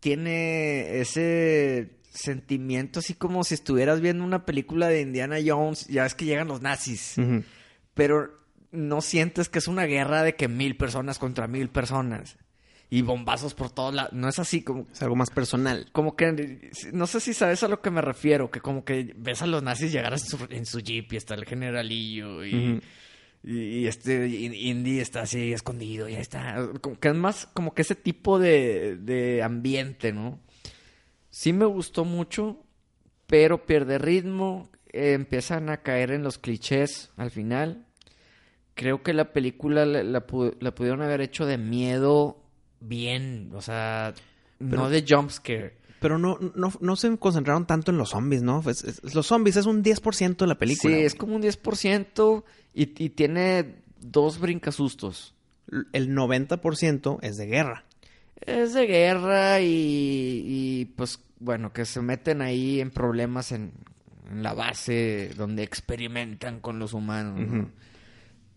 Tiene ese sentimiento así como si estuvieras viendo una película de Indiana Jones. Ya ves que llegan los nazis. Pero no sientes que es una guerra de que mil personas contra mil personas. Y bombazos por todos lados. No es así como Es algo más personal. como que no sé si sabes a lo que me refiero, que como que ves a los nazis llegar en su, en su jeep y está el generalillo y. y, y este in- Indy está así escondido y ahí está. Como que es más como que ese tipo de, de ambiente, ¿no? Sí me gustó mucho, pero pierde ritmo, eh, empiezan a caer en los clichés al final. Creo que la película la, la pu- la pudieron haber hecho de miedo bien, o sea, no de jumpscare. Pero no, no, no se concentraron tanto en los zombies, ¿no? Es- es- los zombies es un 10% de la película. Sí, es como un 10% y, y tiene dos brincasustos. El 90% es de guerra. Es de guerra y, y, pues bueno, que se meten ahí en problemas en, en la base donde experimentan con los humanos.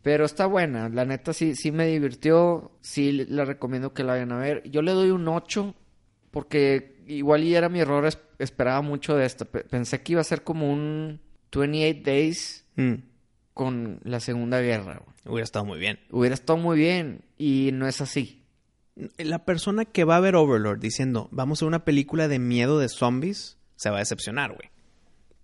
Pero está buena, la neta sí, sí me divirtió, sí la recomiendo que la vayan a ver. Yo le doy un 8 porque igual y era mi error, es- esperaba mucho de esta. Pe- Pensé que iba a ser como un 28 Days Mm. con la Segunda Guerra. güey. Hubiera estado muy bien. Hubiera estado muy bien y no es así. La persona que va a ver Overlord diciendo, vamos a una película de miedo de zombies, se va a decepcionar, güey.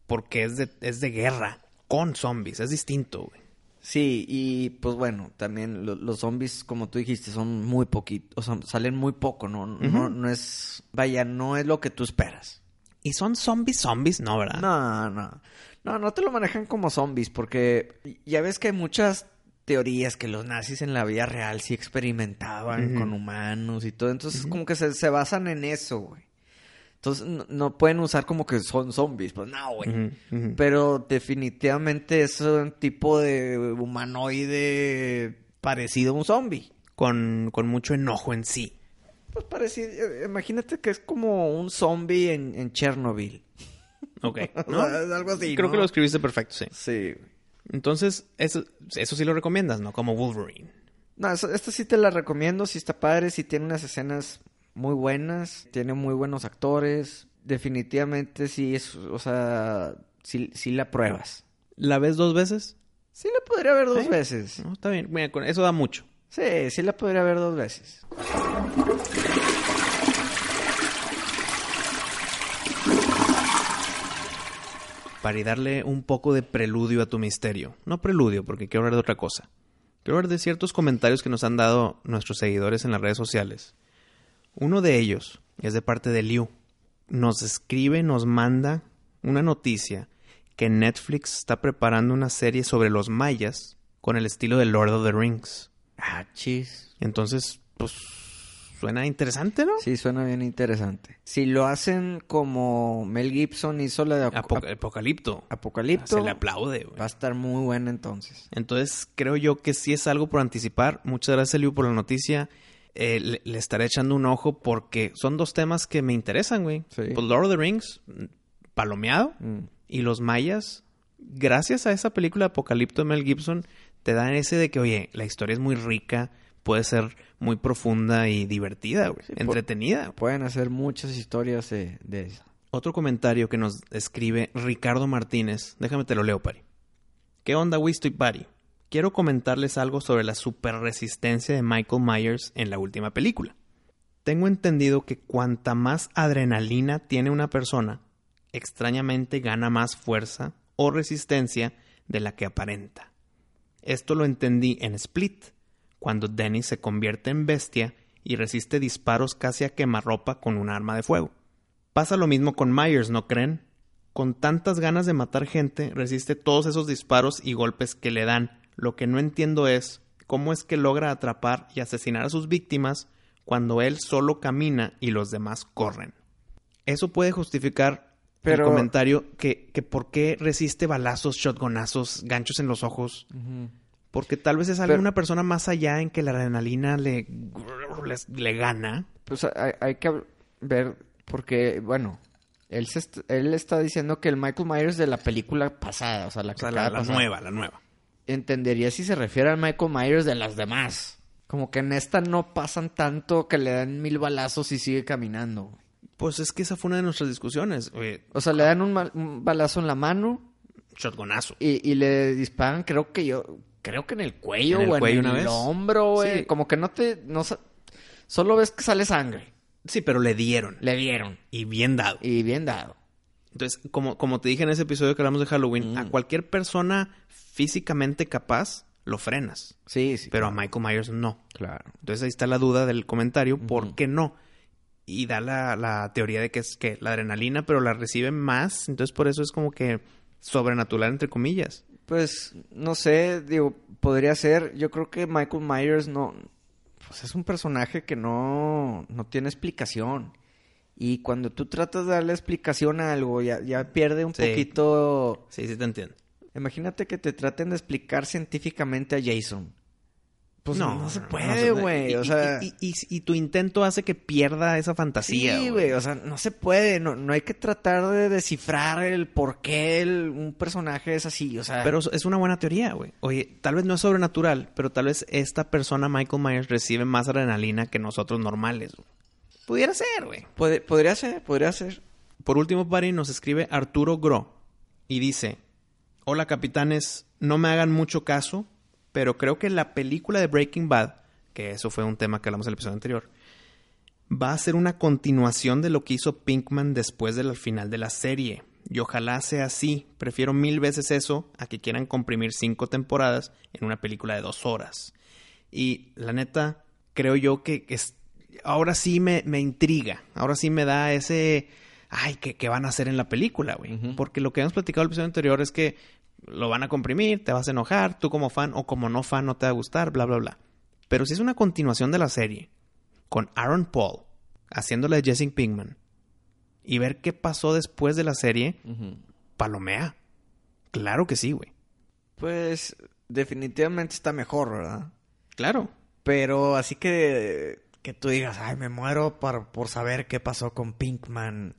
Porque es de, es de guerra con zombies, es distinto, güey. Sí, y pues bueno, también lo- los zombies, como tú dijiste, son muy poquitos, o sea, salen muy poco, ¿no? no, no es, vaya, no es lo que tú esperas. ¿Y son zombies zombies? No, ¿verdad? No, no, no, no te lo manejan como zombies, porque ya ves que hay muchas teorías que los nazis en la vida real sí experimentaban con humanos y todo, entonces como que se, se basan en eso, güey. Entonces no, no pueden usar como que son zombies, pues no, güey. Pero definitivamente es un tipo de humanoide parecido a un zombie. Con, con mucho enojo en sí. Pues parecido, eh, imagínate que es como un zombie en, en Chernobyl. Ok. O ¿no? algo así, Creo ¿no? que lo escribiste perfecto, sí. Sí. Entonces, eso, eso sí lo recomiendas, ¿no? Como Wolverine. No, esta sí te la recomiendo, sí está padre, sí tiene unas escenas muy buenas, tiene muy buenos actores, definitivamente sí es, o sea, sí, sí la pruebas. ¿La ves dos veces? Sí la podría ver dos ¿Sí? veces. No, está bien. Mira, con eso da mucho. Sí, sí la podría ver dos veces. Para y darle un poco de preludio a tu misterio. No preludio, porque quiero hablar de otra cosa. Quiero hablar de ciertos comentarios que nos han dado nuestros seguidores en las redes sociales. Uno de ellos es de parte de Liu. Nos escribe, nos manda una noticia que Netflix está preparando una serie sobre los mayas con el estilo de Lord of the Rings. Ah, chis. Entonces, pues, suena interesante, ¿no? Sí, suena bien interesante. Si lo hacen como Mel Gibson hizo la de Ap- Apo- Ap- Apocalipto. Apocalipto, Se le aplaude, güey. va a estar muy buena entonces. Entonces, creo yo que sí es algo por anticipar. Muchas gracias, Liu, por la noticia. Eh, le, le estaré echando un ojo porque son dos temas que me interesan, güey. Sí. Pues Lord of the Rings, mm, palomeado. Mm. Y los mayas, gracias a esa película Apocalipto de Mel Gibson, te dan ese de que, oye, la historia es muy rica, puede ser muy profunda y divertida, güey. Sí, entretenida. Pueden hacer muchas historias de, de eso. Otro comentario que nos escribe Ricardo Martínez. Déjame te lo leo, Pari. ¿Qué onda, Wisto y Pari? Quiero comentarles algo sobre la superresistencia de Michael Myers en la última película. Tengo entendido que cuanta más adrenalina tiene una persona, extrañamente gana más fuerza o resistencia de la que aparenta. Esto lo entendí en Split, cuando Dennis se convierte en bestia y resiste disparos casi a quemarropa con un arma de fuego. Pasa lo mismo con Myers, ¿no creen? Con tantas ganas de matar gente, resiste todos esos disparos y golpes que le dan. Lo que no entiendo es cómo es que logra atrapar y asesinar a sus víctimas cuando él solo camina y los demás corren. Eso puede justificar Pero- el comentario que, que por qué resiste balazos, shotgunazos, ganchos en los ojos. Porque tal vez es Pero- alguna persona más allá en que la adrenalina le, le gana. Pues hay, hay que ver, porque, bueno, él, se est- él está diciendo que el Michael Myers de la película pasada, o sea, la O sea, la, de la pasar, nueva, la nueva. Entendería si se refiere al Michael Myers de las demás. Como que en esta no pasan tanto que le dan mil balazos y sigue caminando. Pues es que esa fue una de nuestras discusiones. Oye, O sea, le dan un, mal- un balazo en la mano shotgunazo. y, y le disparan, creo que yo, creo que en el cuello ¿En el o en cuello el una vez? hombro, güey. Sí. Como que no te, no solo ves que sale sangre. Sí, pero le dieron. Le dieron. Y bien dado. Y bien dado. Entonces, como, como te dije en ese episodio que hablamos de Halloween, Mm. a cualquier persona físicamente capaz lo frenas. Sí, sí. Pero a Michael Myers no. Claro. Entonces ahí está la duda del comentario, ¿por qué no? Y da la, la teoría de que es que la adrenalina, pero la recibe más, entonces por eso es como que sobrenatural entre comillas. Pues no sé, digo, podría ser. Yo creo que Michael Myers no. Pues es un personaje que no, no tiene explicación. Y cuando tú tratas de darle explicación a algo, ya, ya pierde un Sí. poquito. Sí, sí te entiendo. Imagínate que te traten de explicar científicamente a Jason. Pues no, no se puede, güey. y- O y- sea. Y, y- y tu intento hace que pierda esa fantasía. Sí, güey, o sea, no se puede, no, no hay que tratar de descifrar el por qué el- un personaje es así, o sea... Pero es una buena teoría, güey. Oye, tal vez no es sobrenatural, pero tal vez esta persona, Michael Myers, recibe más adrenalina que nosotros normales. güey. Pudiera ser, güey. Puede- podría ser, podría ser. Por último, Barry nos escribe Arturo Gro y dice: Hola capitanes, no me hagan mucho caso, pero creo que la película de Breaking Bad, que eso fue un tema que hablamos en el episodio anterior, va a ser una continuación de lo que hizo Pinkman después del final de la serie. Y ojalá sea así. Prefiero mil veces eso a que quieran comprimir cinco temporadas en una película de dos horas. Y la neta, creo yo que es, ahora sí me, me intriga. Ahora sí me da ese. Ay, ¿qué, qué van a hacer en la película, güey? Porque lo que hemos platicado en el episodio anterior es que lo van a comprimir, te vas a enojar, tú como fan o como no fan no te va a gustar, bla, bla, bla. Pero si es una continuación de la serie, con Aaron Paul haciéndole de Jesse Pinkman, y ver qué pasó después de la serie, palomea. Claro que sí, güey. Pues definitivamente está mejor, ¿verdad? Claro. Pero así que que tú digas, ay, me muero por, por saber qué pasó con Pinkman.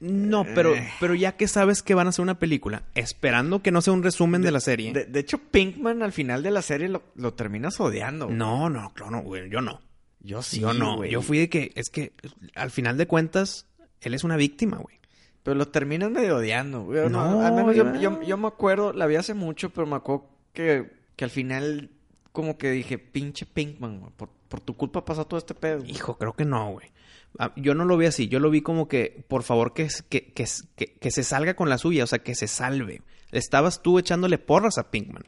No, pero, Eh. pero ya que sabes que van a hacer una película, esperando que no sea un resumen de, la serie. De, de hecho, Pinkman al final de la serie lo, lo terminas odiando. güey. No, no, claro, no, güey, yo no. Yo sí, yo no. güey. Yo fui de que, es que al final de cuentas, él es una víctima, güey. Pero lo terminas medio odiando, güey. No, No, al menos yo, yo, yo me acuerdo, la vi hace mucho, pero me acuerdo que, que al final como que dije, pinche Pinkman, güey, por, por tu culpa pasó todo este pedo. güey". Hijo, creo que no, güey. Ah, Yo no lo vi así, yo lo vi como que, por favor, que, que, que, que, que se salga con la suya, o sea, que se salve. Estabas tú echándole porras a Pinkman,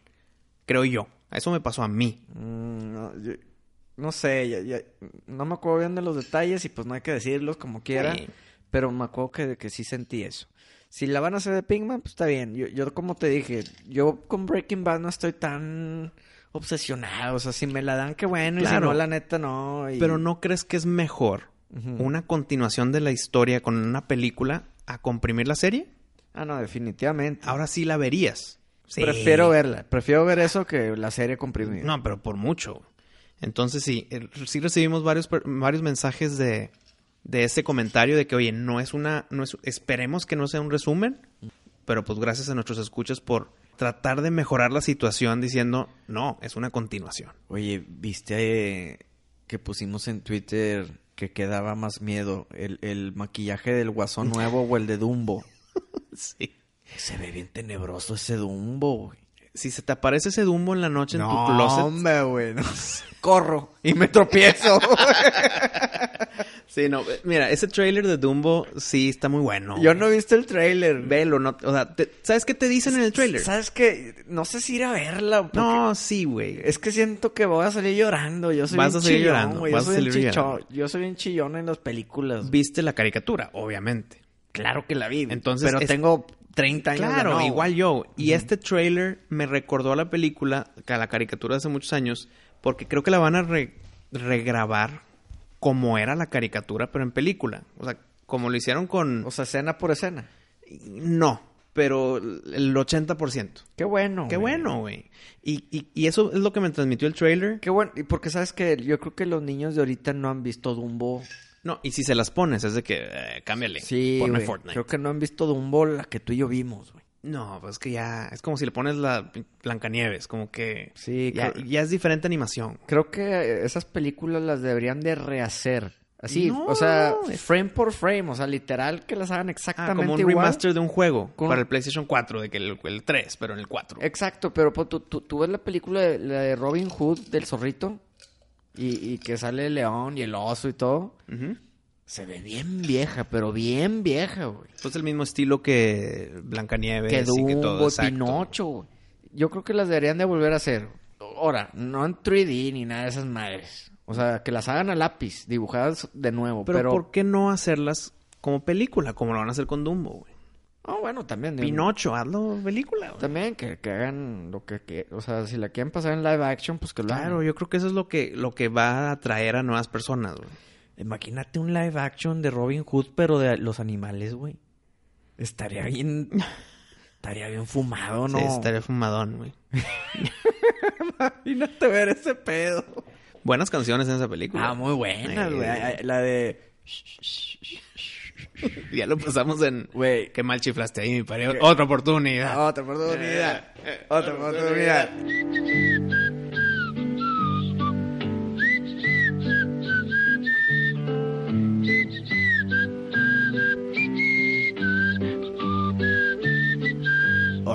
creo yo. Eso me pasó a mí. Mm, no, yo- no sé, ya- ya- no me acuerdo bien de los detalles y pues no hay que decirlos como quiera, Sí. pero me acuerdo que, que sí sentí eso. Si la van a hacer de Pinkman, pues está bien. Yo, yo como te dije, yo con Breaking Bad no estoy tan obsesionado. O sea, si me la dan, qué bueno. Y Claro. si no, la neta, no. y- Pero ¿no crees que es mejor una continuación de la historia con una película a comprimir la serie? Ah, no, definitivamente. Ahora sí la verías. Sí. Prefiero verla. Prefiero ver eso que la serie comprimida. No, pero por mucho. Entonces sí, el- sí recibimos varios, varios mensajes de, de ese comentario de que, oye, no es una, no es, esperemos que no sea un resumen, pero pues gracias a nuestros escuchas por tratar de mejorar la situación diciendo, no, es una continuación. Oye, ¿viste eh, que pusimos en Twitter que quedaba más miedo? El, el maquillaje del guasón nuevo o el de Dumbo. Sí. Se ve bien tenebroso ese Dumbo, güey. Si se te aparece ese Dumbo en la noche en no, tu closet, hombre, güey. no. Corro y me tropiezo. Sí, no, eh, mira, ese trailer de Dumbo sí está muy bueno. Yo no he visto el trailer. Velo, no, o sea, te- ¿sabes qué te dicen en el trailer? ¿Sabes qué? No sé si ir a verla. No, sí, güey. Es que siento que voy a salir llorando. Yo soy Vas bien a salir chillón, llorando, vas Yo a soy bien salir llorando. Yo soy bien chillón en las películas. Viste la caricatura, obviamente. Claro que la vi. Entonces, pero es- tengo 30 años. de Claro, no. igual yo. Y este trailer me recordó a la película, a la caricatura de hace muchos años, porque creo que la van a re- regrabar como era la caricatura, pero en película. O sea, como lo hicieron con... O sea, escena por escena. no, pero el 80%. Qué bueno. Qué güey. bueno, güey. Y, y, y eso es lo que me transmitió el trailer. Qué bueno. Y porque sabes que yo creo que los niños de ahorita no han visto Dumbo. No, y si se las pones, es de que eh, cámbiale. Sí, ponme güey. Fortnite. Creo que no han visto Dumbo la que tú y yo vimos, güey. No, pues que ya... Es como si le pones la Blancanieves, como que... Sí, Ya, creo, ya es diferente animación. creo que esas películas las deberían de rehacer. Así, No, o sea, frame por frame, o sea, literal que las hagan Ah, exactamente como un igual. remaster de un juego para el PlayStation 4, de que el, el 3, pero en el 4. Exacto, pero pues, tú, tú, tú ves la película de, la de Robin Hood del zorrito y, y que sale el león y el oso y todo. Ujú. Se ve bien vieja, pero bien vieja, güey. Pues el mismo estilo que Blancanieves Que y que todo. Dumbo, exacto. Pinocho, güey. Yo creo que las deberían de volver a hacer. Ahora, no en 3D ni nada de esas madres. O sea, que las hagan a lápiz, dibujadas de nuevo. Pero, Pero, ¿por qué no hacerlas como película, como lo van a hacer con Dumbo, güey? Ah, bueno, también. Pinocho, hazlo película, güey. También que, que hagan lo que, que... O sea, si la quieren pasar en live action, pues que lo Claro, hagan. yo creo que eso es lo que, lo que va a atraer a nuevas personas, güey. Imagínate un live action de Robin Hood, pero de los animales, güey. Estaría bien... Estaría bien fumado, ¿no? Sí, estaría fumadón, güey. Imagínate ver ese pedo. Buenas canciones en esa película. Ah, muy buena, Eh, güey. La de... Ya lo pasamos en... Güey, Qué mal chiflaste ahí, mi pare. Otra oportunidad. Otra oportunidad. Otra oportunidad.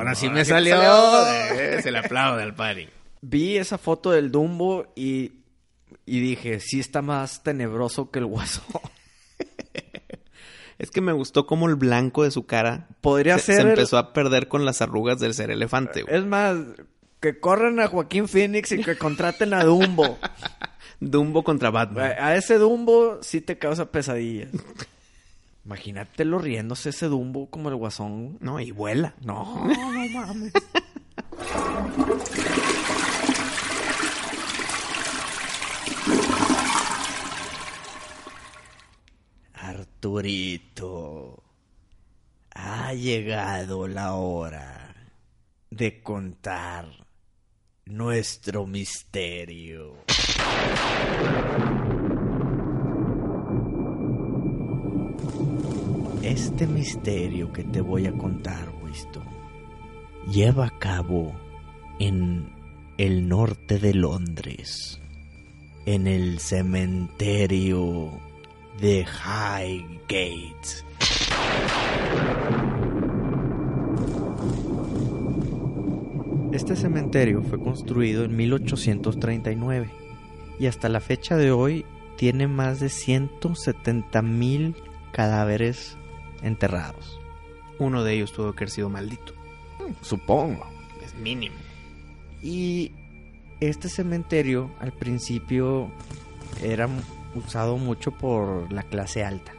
Ahora sí Ahora me salió. Eh, Se le aplaude al pari. Vi esa foto del Dumbo y Y dije, sí está más tenebroso que el guasón. Es que me gustó como el blanco de su cara Podría se, ser... se el- empezó a perder con las arrugas del ser elefante, güey. Es más, que corran a Joaquín Phoenix y que contraten a Dumbo. Dumbo contra Batman. a a ese Dumbo sí te causa pesadillas. Imagínatelo riéndose ese Dumbo como el guasón. No, y vuela. No, no mames. Arturito, ha llegado la hora de contar nuestro misterio. Este misterio que te voy a contar, Winston, lleva a cabo en el norte de Londres, en el cementerio de Highgate. Este cementerio fue construido en 1839 y hasta la fecha de hoy tiene más de 170 mil cadáveres enterrados. Uno de ellos tuvo que haber sido maldito. Supongo. Es mínimo. Y este cementerio al principio era usado mucho por la clase alta,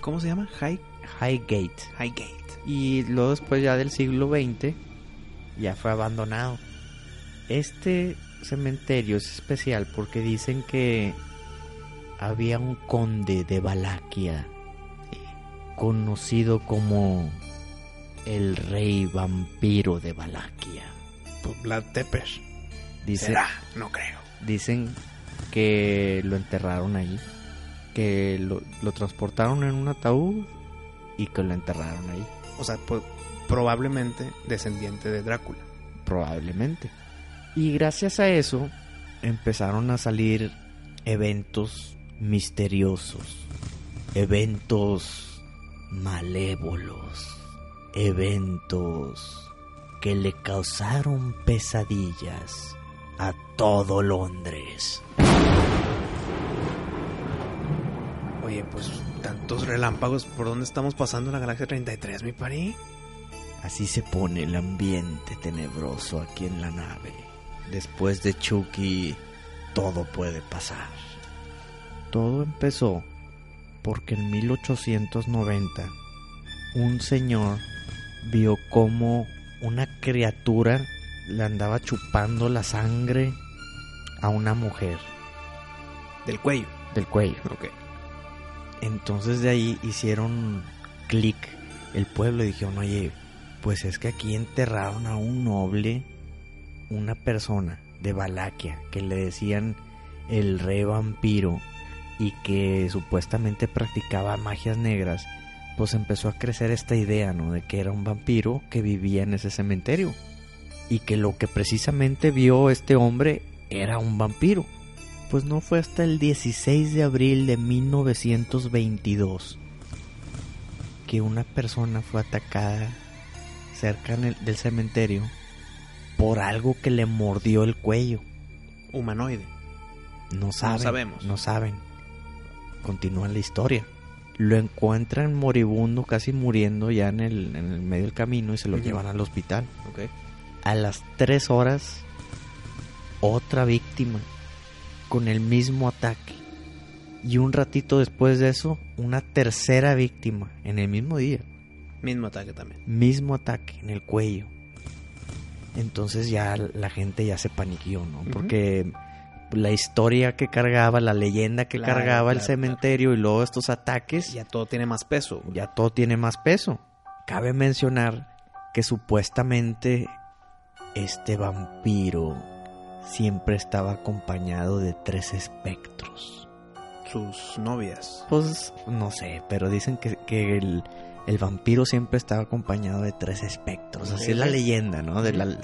¿Cómo se llama? High, Highgate. Highgate. Y luego después ya del siglo XX ya fue abandonado. Este cementerio es especial porque dicen que había un conde de Valaquia conocido como el rey vampiro de Valaquia. Pues Vlad Tepes. Dice, ¿Será? No creo. Dicen que lo enterraron ahí, que lo, lo transportaron en un ataúd y que lo enterraron ahí, O sea, pues, probablemente descendiente de Drácula. probablemente. Y gracias a eso empezaron a salir eventos misteriosos, eventos malévolos, eventos que le causaron pesadillas a todo Londres. Oye, pues tantos relámpagos. ¿Por dónde estamos pasando la galaxia 33, mi pari? Así se pone el ambiente tenebroso aquí en la nave. Después de Chucky, todo puede pasar. Todo empezó porque en 1890 un señor vio como una criatura le andaba chupando la sangre a una mujer Del cuello. del cuello. Ok. Entonces de ahí hicieron clic el pueblo y dijeron, oye, pues es que aquí enterraron a un noble, una persona de Valaquia, que le decían el rey vampiro y que supuestamente practicaba magias negras, pues empezó a crecer esta idea, ¿no? De que era un vampiro que vivía en ese cementerio y que lo que precisamente vio este hombre era un vampiro. Pues no fue hasta el 16 de abril de 1922 que una persona fue atacada cerca del cementerio por algo que le mordió el cuello. Humanoide. No saben. sabemos. No saben. Continúa la historia. Lo encuentran moribundo, casi muriendo ya en el, en el medio del camino y se lo llevan al hospital. Ok. A las tres horas, otra víctima con el mismo ataque. Y un ratito después de eso, una tercera víctima en el mismo día. Mismo ataque también. Mismo ataque en el cuello. Entonces ya la gente ya se paniqueó, ¿no? Porque la historia que cargaba, la leyenda que Claro, cargaba el claro, cementerio y luego estos ataques, Ya todo tiene más peso. ya todo tiene más peso. Cabe mencionar que supuestamente este vampiro siempre estaba acompañado de tres espectros. Sus novias. Pues no sé, pero dicen que, que el, el vampiro siempre estaba acompañado de tres espectros. Así es la leyenda, ¿no? De, la- de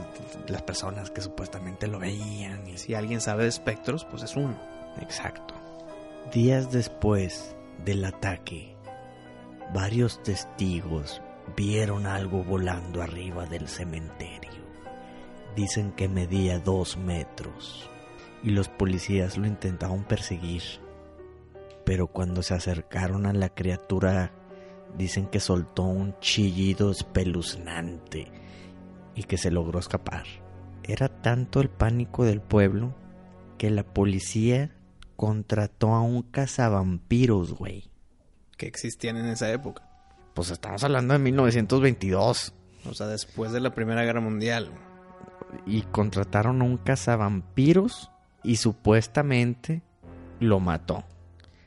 las personas que supuestamente lo veían. Y Si alguien sabe de espectros, pues es uno. Exacto. Días después del ataque, varios testigos vieron algo volando arriba del cementerio. Dicen que medía dos metros y los policías lo intentaron perseguir. Pero cuando se acercaron a la criatura, dicen que soltó un chillido espeluznante y que se logró escapar. Era tanto el pánico del pueblo que la policía contrató a un cazavampiros, güey. Que existían en esa época. Pues estamos hablando de 1922. O sea, después de la Primera Guerra Mundial. Y contrataron a un cazavampiros y supuestamente lo mató.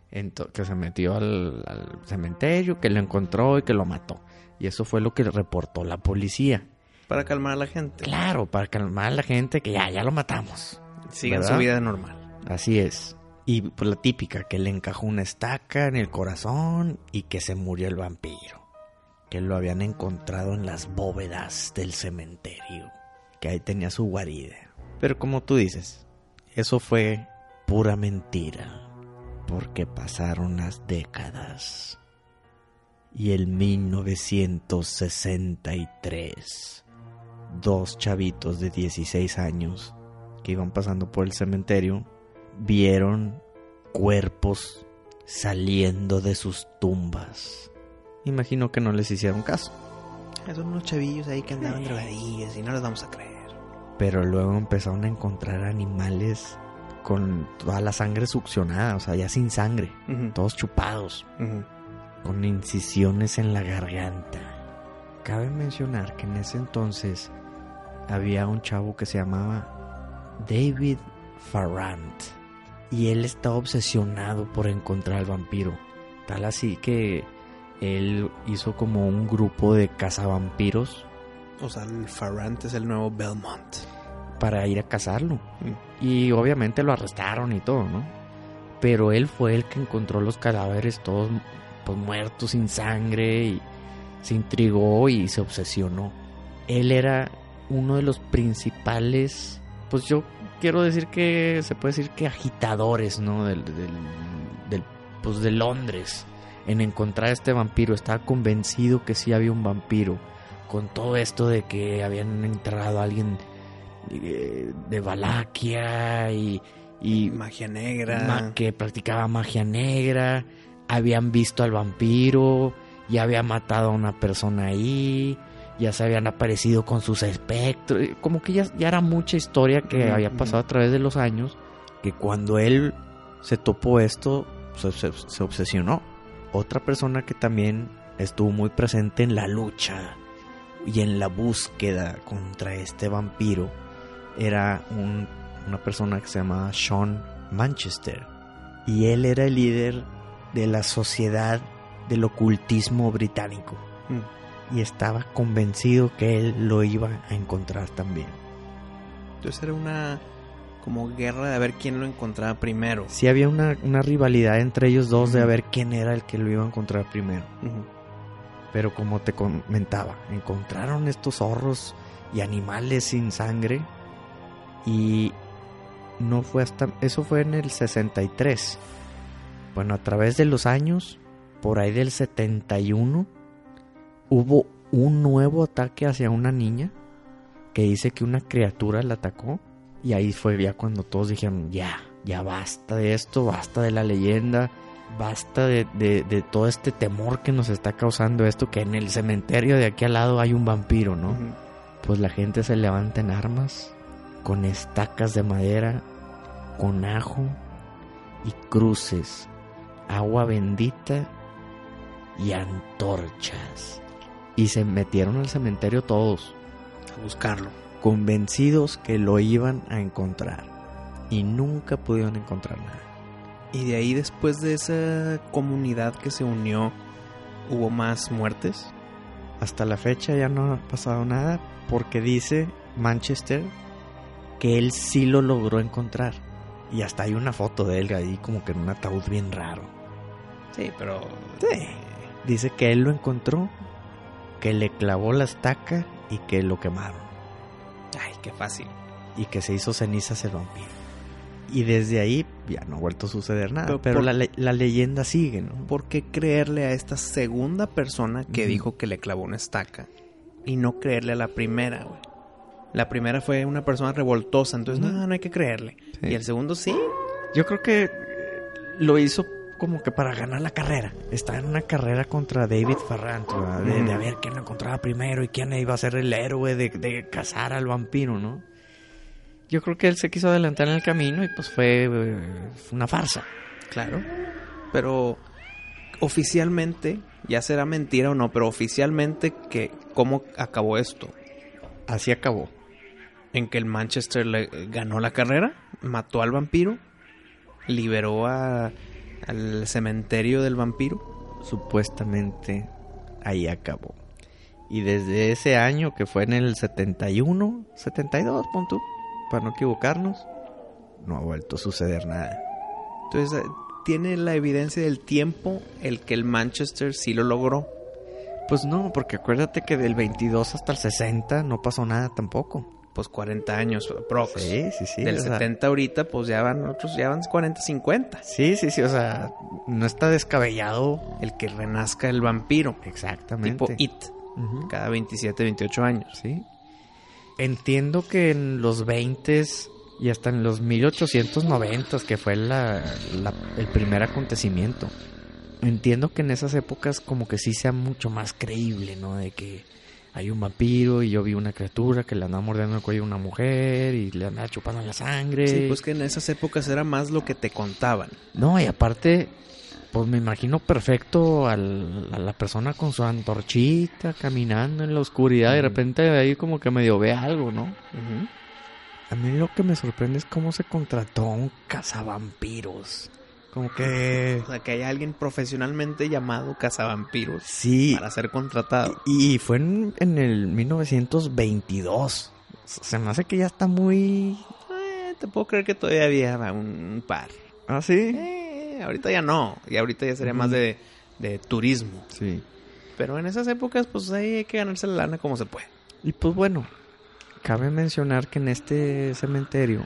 Que se metió al, al cementerio, que lo encontró y que lo mató. Y eso fue lo que reportó la policía. Para calmar a la gente. Claro, para calmar a la gente que ya, ya lo matamos. Sigan ¿Verdad? su vida normal. Así es. Y pues la típica, que le encajó una estaca en el corazón y que se murió el vampiro. Que lo habían encontrado en las bóvedas del cementerio. Que ahí tenía su guarida. Pero como tú dices, eso fue pura mentira. Porque pasaron las décadas. Y en 1963, dos chavitos de 16 años que iban pasando por el cementerio vieron cuerpos saliendo de sus tumbas. Imagino que no les hicieron caso, Son unos chavillos ahí que andaban drogadillos y no les vamos a creer. pero luego empezaron a encontrar animales con toda la sangre succionada, o sea, ya sin sangre, todos chupados, con incisiones en la garganta. Cabe mencionar que en ese entonces había un chavo que se llamaba David Farrant y él estaba obsesionado por encontrar al vampiro. Tal así que él hizo como un grupo de cazavampiros O sea, el Farrant es el nuevo Belmont. Para ir a cazarlo. Mm. Y obviamente lo arrestaron y todo, ¿no? Pero él fue el que encontró los cadáveres todos pues, muertos sin sangre y se intrigó y se obsesionó. Él era uno de los principales, pues yo quiero decir que se puede decir que agitadores, ¿no? Del, del, del, pues de Londres en encontrar a este vampiro. Estaba convencido que sí había un vampiro. Con todo esto de que habían enterrado a alguien de Valaquia y, y Magia negra. ma- que practicaba magia negra, habían visto al vampiro, ya había matado a una persona ahí, ya se habían aparecido con sus espectros, como que ya, ya era mucha historia que había pasado a través de los años, que cuando él se topó esto, se, se- se obsesionó. Otra persona que también estuvo muy presente en la lucha y en la búsqueda contra este vampiro era un- una persona que se llamaba Sean Manchester. Y él era el líder de la sociedad del ocultismo británico. Mm. Y estaba convencido que él lo iba a encontrar también. Entonces era una como guerra de a ver quién lo encontraba primero. Sí había una, una rivalidad entre ellos dos de a ver quién era el que lo iba a encontrar primero. Pero como te comentaba, encontraron estos zorros y animales sin sangre y no fue hasta eso fue en el 63. Bueno, a través de los años, por ahí del 71 hubo un nuevo ataque hacia una niña que dice que una criatura la atacó y ahí fue ya cuando todos dijeron, ya, ya basta de esto, basta de la leyenda, basta de, de- de todo este temor que nos está causando esto, que en el cementerio de aquí al lado hay un vampiro, ¿no? Pues la gente se levanta en armas, con estacas de madera, con ajo y cruces, agua bendita y antorchas. Y se metieron al cementerio todos, A buscarlo. convencidos que lo iban a encontrar. Y nunca pudieron encontrar nada. Y de ahí después de esa comunidad que se unió, hubo más muertes. Hasta la fecha ya no ha pasado nada porque dice Manchester que él sí lo logró encontrar. Y hasta hay una foto de él ahí como que en un ataúd bien raro. Sí, pero Dice que él lo encontró, que le clavó la estaca y que lo quemaron. ay, qué fácil. Y que se hizo cenizas el vampiro. Y desde ahí ya no ha vuelto a suceder nada. Pero Pero, por- la, le- la leyenda sigue, ¿no? ¿Por qué creerle a esta segunda persona que dijo que le clavó una estaca y no creerle a la primera, güey? La primera fue una persona revoltosa, entonces no, no hay que creerle. Sí. Y el segundo sí. Yo creo que eh, lo hizo como que para ganar la carrera. Estaba en una carrera contra David ¿verdad? de, a ver quién lo encontraba primero y quién iba a ser el héroe de, de cazar al vampiro, ¿no? Yo creo que él se quiso adelantar en el camino y pues fue, eh, fue una farsa. Claro. Pero oficialmente, ya será mentira o no, pero oficialmente que cómo acabó esto. Así acabó. En que el Manchester le ganó la carrera, mató al vampiro, liberó a- al cementerio del vampiro. Supuestamente ahí acabó. Y desde ese año, que fue en el 71, 72, pon tú, para no equivocarnos, no ha vuelto a suceder nada. Entonces, eh, tiene la evidencia del tiempo el que el Manchester sí lo logró. Pues no, porque acuérdate que del 22 hasta el 60 no pasó nada tampoco. Pues 40 años, prox. Sí, sí, sí. Del o sea, 70 ahorita, pues ya van otros, ya van 40, 50. sí, sí, sí, o sea, no está descabellado. El que renazca el vampiro. Exactamente. Tipo It. Cada 27, 28 años. Sí. Entiendo que en los 20 y hasta en los 1890, que fue la, la- el primer acontecimiento, entiendo que en esas épocas como que sí sea mucho más creíble, ¿no? De que hay un vampiro y yo vi una criatura que le andaba mordiendo el cuello a una mujer y le andaba chupando la sangre. Sí, pues que en esas épocas era más lo que te contaban. No, y aparte, pues me imagino perfecto al- a la persona con su antorchita caminando en la oscuridad y de Ujú. repente de ahí como que medio ve algo, ¿no? A mí lo que me sorprende es cómo se contrató un cazavampiros. Como que... O sea, que hay alguien profesionalmente llamado cazavampiros Sí, para ser contratado. y fue en, en el 1922. Se me hace que ya está muy... Eh, te puedo creer que todavía había un, par. ¿Ah, sí? Eh, ahorita ya no. Y ahorita ya sería más de, de turismo. Sí. Pero en esas épocas, pues ahí hay que ganarse la lana como se puede. Y pues bueno, cabe mencionar que en este cementerio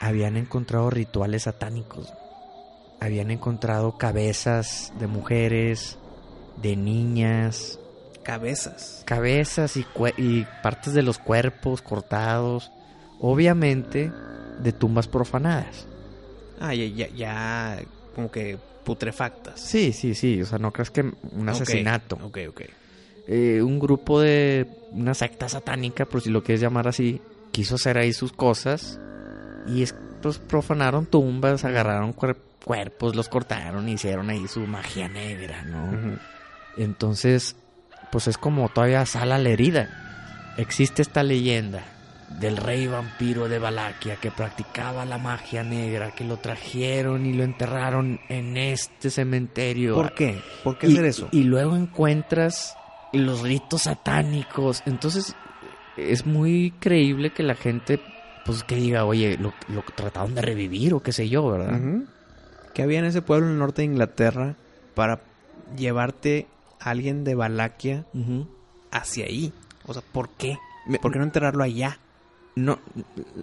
habían encontrado rituales satánicos. Habían encontrado cabezas de mujeres, de niñas, Cabezas. cabezas y, y partes de los cuerpos cortados. Obviamente de tumbas profanadas. Ah, ya, ya, ya como que putrefactas. Sí, sí, sí. O sea, no crees que un asesinato. Ok, ok. eh, un grupo de una secta satánica, por si lo quieres llamar así, quiso hacer ahí sus cosas y es- pues profanaron tumbas, agarraron cuer- cuerpos, los cortaron, hicieron ahí su magia negra, ¿no? Entonces, pues es como todavía sala la herida. Existe esta leyenda del rey vampiro de Valaquia que practicaba la magia negra, que lo trajeron y lo enterraron en este cementerio. ¿Por qué? ¿Por qué y, hacer eso? Y luego encuentras los ritos satánicos. Entonces, es muy creíble que la gente, pues que diga, oye, lo, lo trataron de revivir o qué sé yo, ¿verdad? Que había en ese pueblo en el norte de Inglaterra para llevarte a alguien de Valaquia hacia ahí. O sea, ¿por qué? ¿Por qué no enterrarlo allá? No,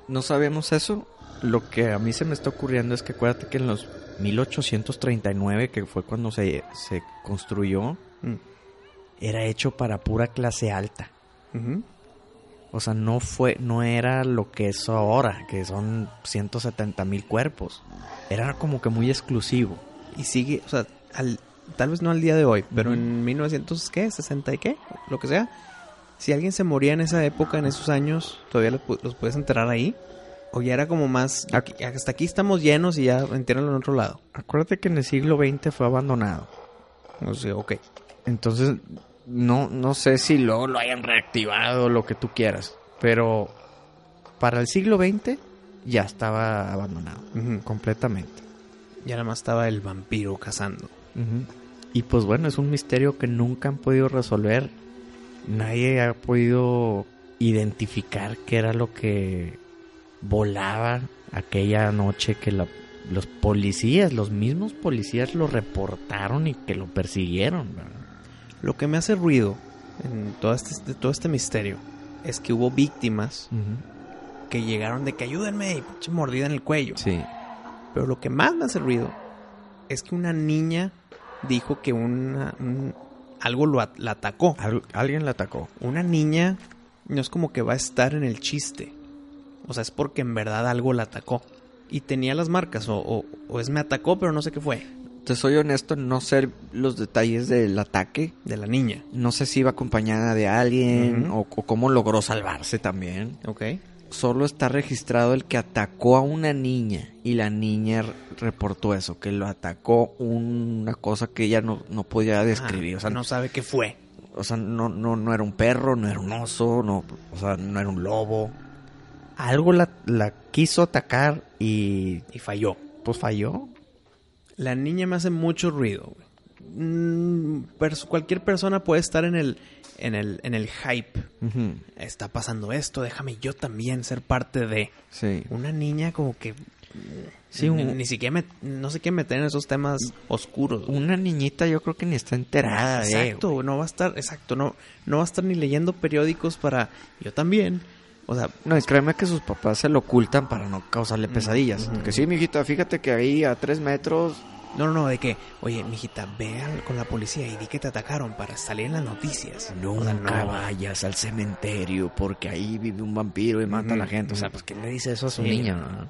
no sabemos eso. Lo que a mí se me está ocurriendo es que acuérdate que en los 1839, que fue cuando se, se construyó, Mm. era hecho para pura clase alta. O sea, no fue, no era lo que es ahora, que son 170 mil cuerpos. Era como que muy exclusivo. Y sigue, o sea, al, tal vez no al día de hoy, pero en 1900, ¿qué? ¿60 y qué? Lo que sea. Si alguien se moría en esa época, en esos años, ¿todavía los, los puedes enterrar ahí? ¿O ya era como más, aquí- hasta aquí estamos llenos y ya entiérrenlo en otro lado? Acuérdate que en el siglo XX fue abandonado. O sea, ok. Entonces, no, no sé si luego lo hayan reactivado lo que tú quieras. Pero para el siglo XX ya estaba abandonado. Completamente. Ya nada más estaba el vampiro cazando. Y pues bueno, es un misterio que nunca han podido resolver. Nadie ha podido identificar qué era lo que volaba aquella noche que la- los policías, los mismos policías lo reportaron y que lo persiguieron. ¿verdad? Lo que me hace ruido en todo este, de todo este misterio es que hubo víctimas que llegaron de que ayúdenme y pinche mordida en el cuello. Sí. Pero lo que más me hace ruido es que una niña dijo que una, un- algo lo at- la atacó. Al- alguien la atacó. Una niña no es como que va a estar en el chiste. O sea, es porque en verdad algo la atacó. Y tenía las marcas, o, o, o es me atacó, pero no sé qué fue. Te soy honesto, no sé los detalles del ataque. De la niña. No sé si iba acompañada de alguien o, o cómo logró salvarse también. Ok. Solo está registrado el que atacó a una niña y la niña reportó eso, que lo atacó una cosa que ella no, no podía describir. Ah, o sea, no sabe qué fue. o sea no, no, no era un perro, no era un oso, no, o sea, no era un lobo. Algo la, la quiso atacar y Y falló. pues falló. La niña me hace mucho ruido. Mm, pers- cualquier persona puede estar en el, en el, en el hype. Está pasando esto, déjame yo también ser parte de. Sí. Una niña como que Sí, un- ni siquiera me- no se quiere meter en esos temas oscuros. güey. Una niñita yo creo que ni está enterada de Exacto, no va a estar, exacto, no, no va a estar ni leyendo periódicos para. Yo también. O sea, No, y créeme que sus papás se lo ocultan para no causarle pesadillas. ujú. Que sí, mijita, fíjate que ahí a tres metros... no, no, no, de que, oye, mijita, ve al- con la policía y di que te atacaron para salir en las noticias. O sea, Nunca no. vayas al cementerio porque ahí vive un vampiro y mata a la gente. O sea, pues ¿quién le dice eso a su Sí. niña? no?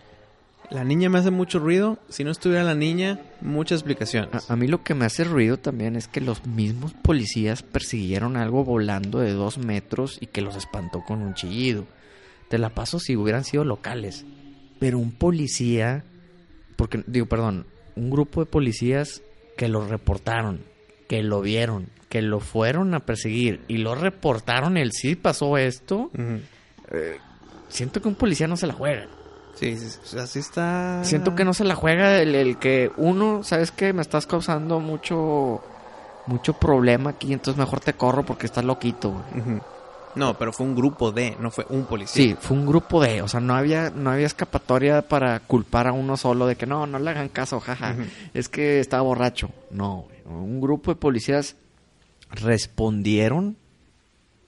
La niña me hace mucho ruido. Si no estuviera la niña, muchas explicaciones. A, a mí lo que me hace ruido también es que los mismos policías persiguieron algo volando de dos metros y que los espantó con un chillido. Te la paso si hubieran sido locales. Pero un policía, porque digo, perdón, un grupo de policías que lo reportaron, que lo vieron, que lo fueron a perseguir y lo reportaron el sí pasó esto. Ujú. Siento que un policía no se la juega. Sí, sí, así está. Siento que no se la juega el, el que uno, ¿sabes qué? Me estás causando mucho mucho problema aquí, entonces mejor te corro porque estás loquito. güey. Ujú. No, pero fue un grupo de, no fue un policía. Sí, fue un grupo de, o sea, no había no había escapatoria para culpar a uno solo de que no, no le hagan caso, jaja. Ujú. Es que estaba borracho. No, un grupo de policías respondieron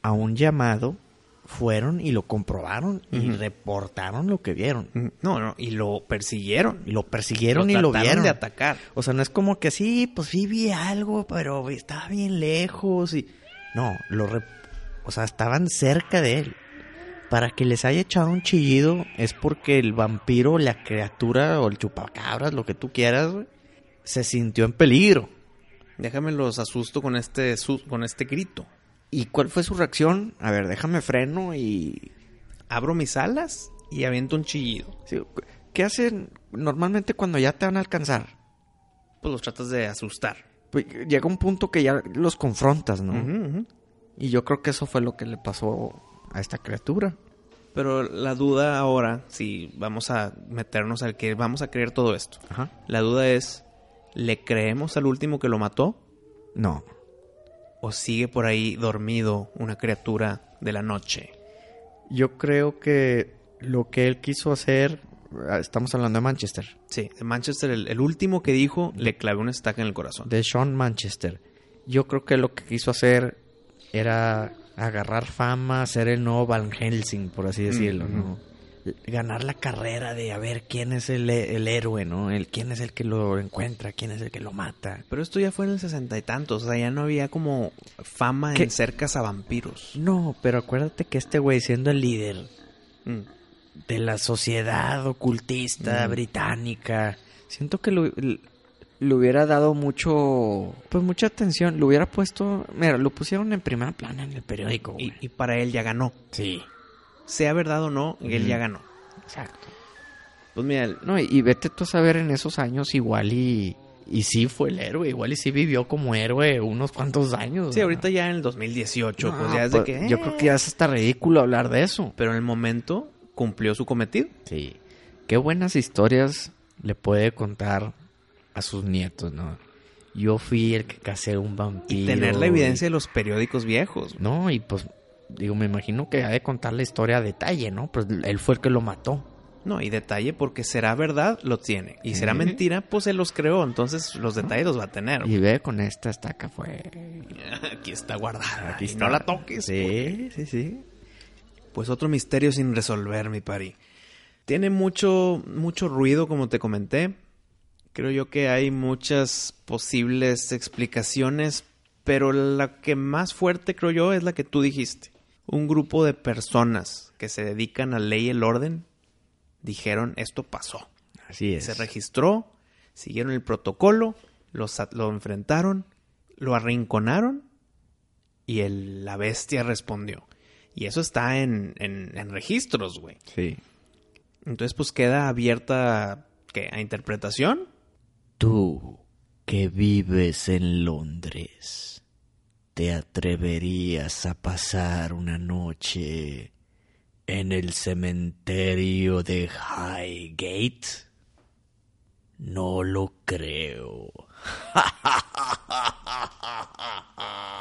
a un llamado, fueron y lo comprobaron y reportaron lo que vieron. No, no, y lo persiguieron. Y lo persiguieron y lo vieron. de atacar. O sea, no es como que sí, pues sí vi algo, pero estaba bien lejos y... No, lo re- o sea, estaban cerca de él. Para que les haya echado un chillido es porque el vampiro, la criatura o el chupacabras, lo que tú quieras, güey, se sintió en peligro. Déjame los asusto con este su- con este grito. ¿Y cuál fue su reacción? A ver, déjame freno y... Abro mis alas y aviento un chillido. sí, ¿Qué hacen normalmente cuando ya te van a alcanzar? Pues los tratas de asustar. Pues, llega un punto que ya los confrontas, ¿no? Ujú, ujú. Y yo creo que eso fue lo que le pasó a esta criatura. Pero la duda ahora, si vamos a meternos al que vamos a creer todo esto. Ajá. La duda es, ¿le creemos al último que lo mató? No. ¿O sigue por ahí dormido una criatura de la noche? Yo creo que lo que él quiso hacer, ah, estamos hablando de Manchester, Sí, de Manchester, el, el último que dijo, le clavé una estaca en el corazón. de Sean Manchester. Yo creo que lo que quiso hacer era agarrar fama, ser el nuevo Van Helsing, por así decirlo. ¿no? Ganar la carrera de a ver quién es el, el héroe, ¿no? El, quién es el que lo encuentra, quién es el que lo mata. Pero esto ya fue en el sesenta y tantos, o sea, ya no había como fama ¿Qué? en ser cazavampiros. No, pero acuérdate que este güey siendo el líder Mm. de la sociedad ocultista Mm. británica. Siento que lo- le hubiera dado mucho, pues mucha atención. Lo hubiera puesto, mira, lo pusieron en primera plana en el periódico. Y, para él ya ganó. sí, Sea verdad o no, él ya ganó. exacto. Pues mira, No, y, y vete tú a saber en esos años igual y y sí fue el héroe, igual y sí vivió como héroe unos cuantos años. sí, ¿no? ahorita ya en el 2018, No, pues ya es de pues, que... Yo creo que ya es hasta ridículo hablar de eso. Pero en el momento cumplió su cometido. Sí. Qué buenas historias le puede contar a sus nietos, ¿no? Yo fui el que casé un vampiro. Y tener la evidencia de los periódicos viejos. No, y pues, digo, me imagino que ha de contar la historia a detalle, ¿no? Pues él fue el que lo mató. No, y detalle porque será verdad, lo tiene. Y será mentira, pues él los creó. Entonces los detalles los va a tener. Y ve con esta estaca fue. Aquí está guardada. Aquí y está. no la toques. Sí, sí, sí. Pues otro misterio sin resolver, mi pari. Tiene mucho, mucho ruido, como te comenté. Creo yo que hay muchas posibles explicaciones, pero la que más fuerte creo yo es la que tú dijiste. un grupo de personas que se dedican a ley y el orden dijeron esto pasó. Así es. Se registró, siguieron el protocolo, lo, sa- lo enfrentaron, lo arrinconaron y el- la bestia respondió. Y eso está en, en- en registros, güey. Sí. Entonces, pues queda abierta ¿qué? a interpretación. Tú, que vives en Londres, ¿te atreverías a pasar una noche en el cementerio de Highgate? No lo creo.